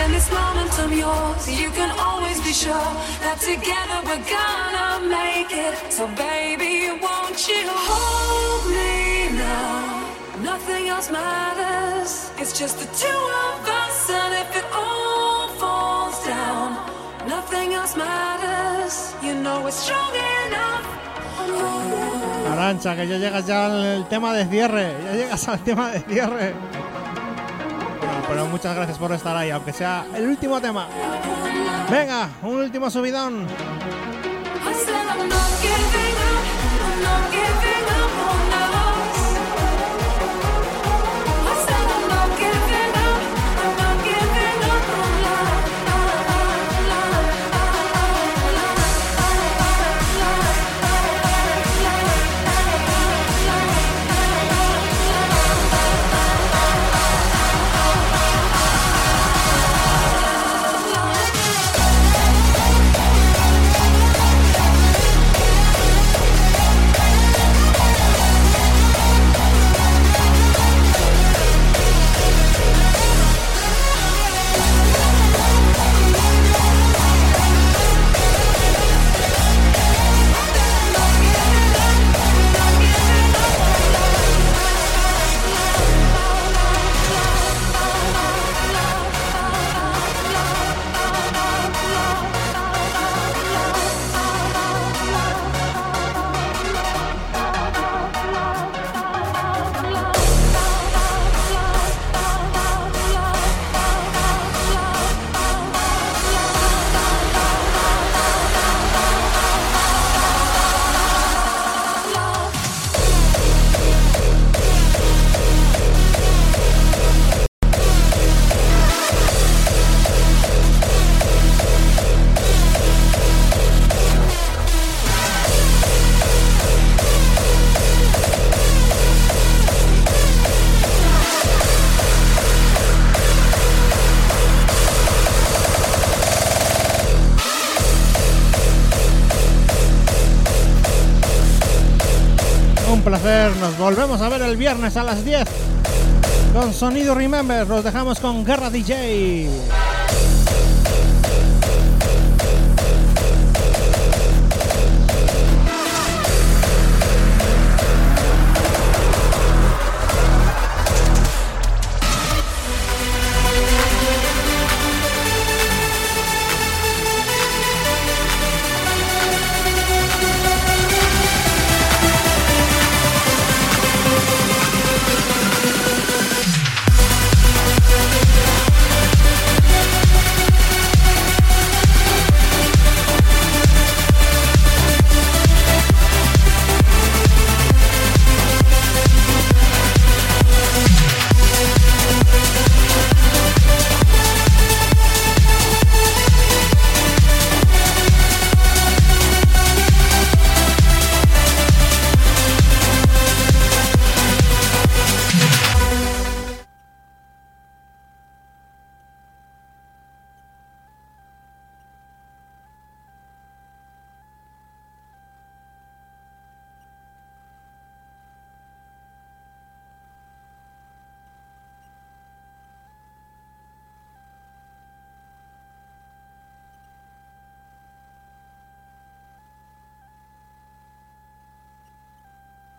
In this moment I'm yours, you can always be sure that together we're gonna make it. So baby, won't you hold me now? Nothing else matters. It's just the two of us, and if it all falls down, nothing else matters. You know we're strong enough. Arancha, que ya llegas ya al tema de cierre. Ya llegas al tema de cierre. Bueno, pero muchas gracias por estar ahí, aunque sea el último tema. Venga, un último subidón. Volvemos a ver el viernes a las 10 con Sonido Remember. Los dejamos con Guerra DJ.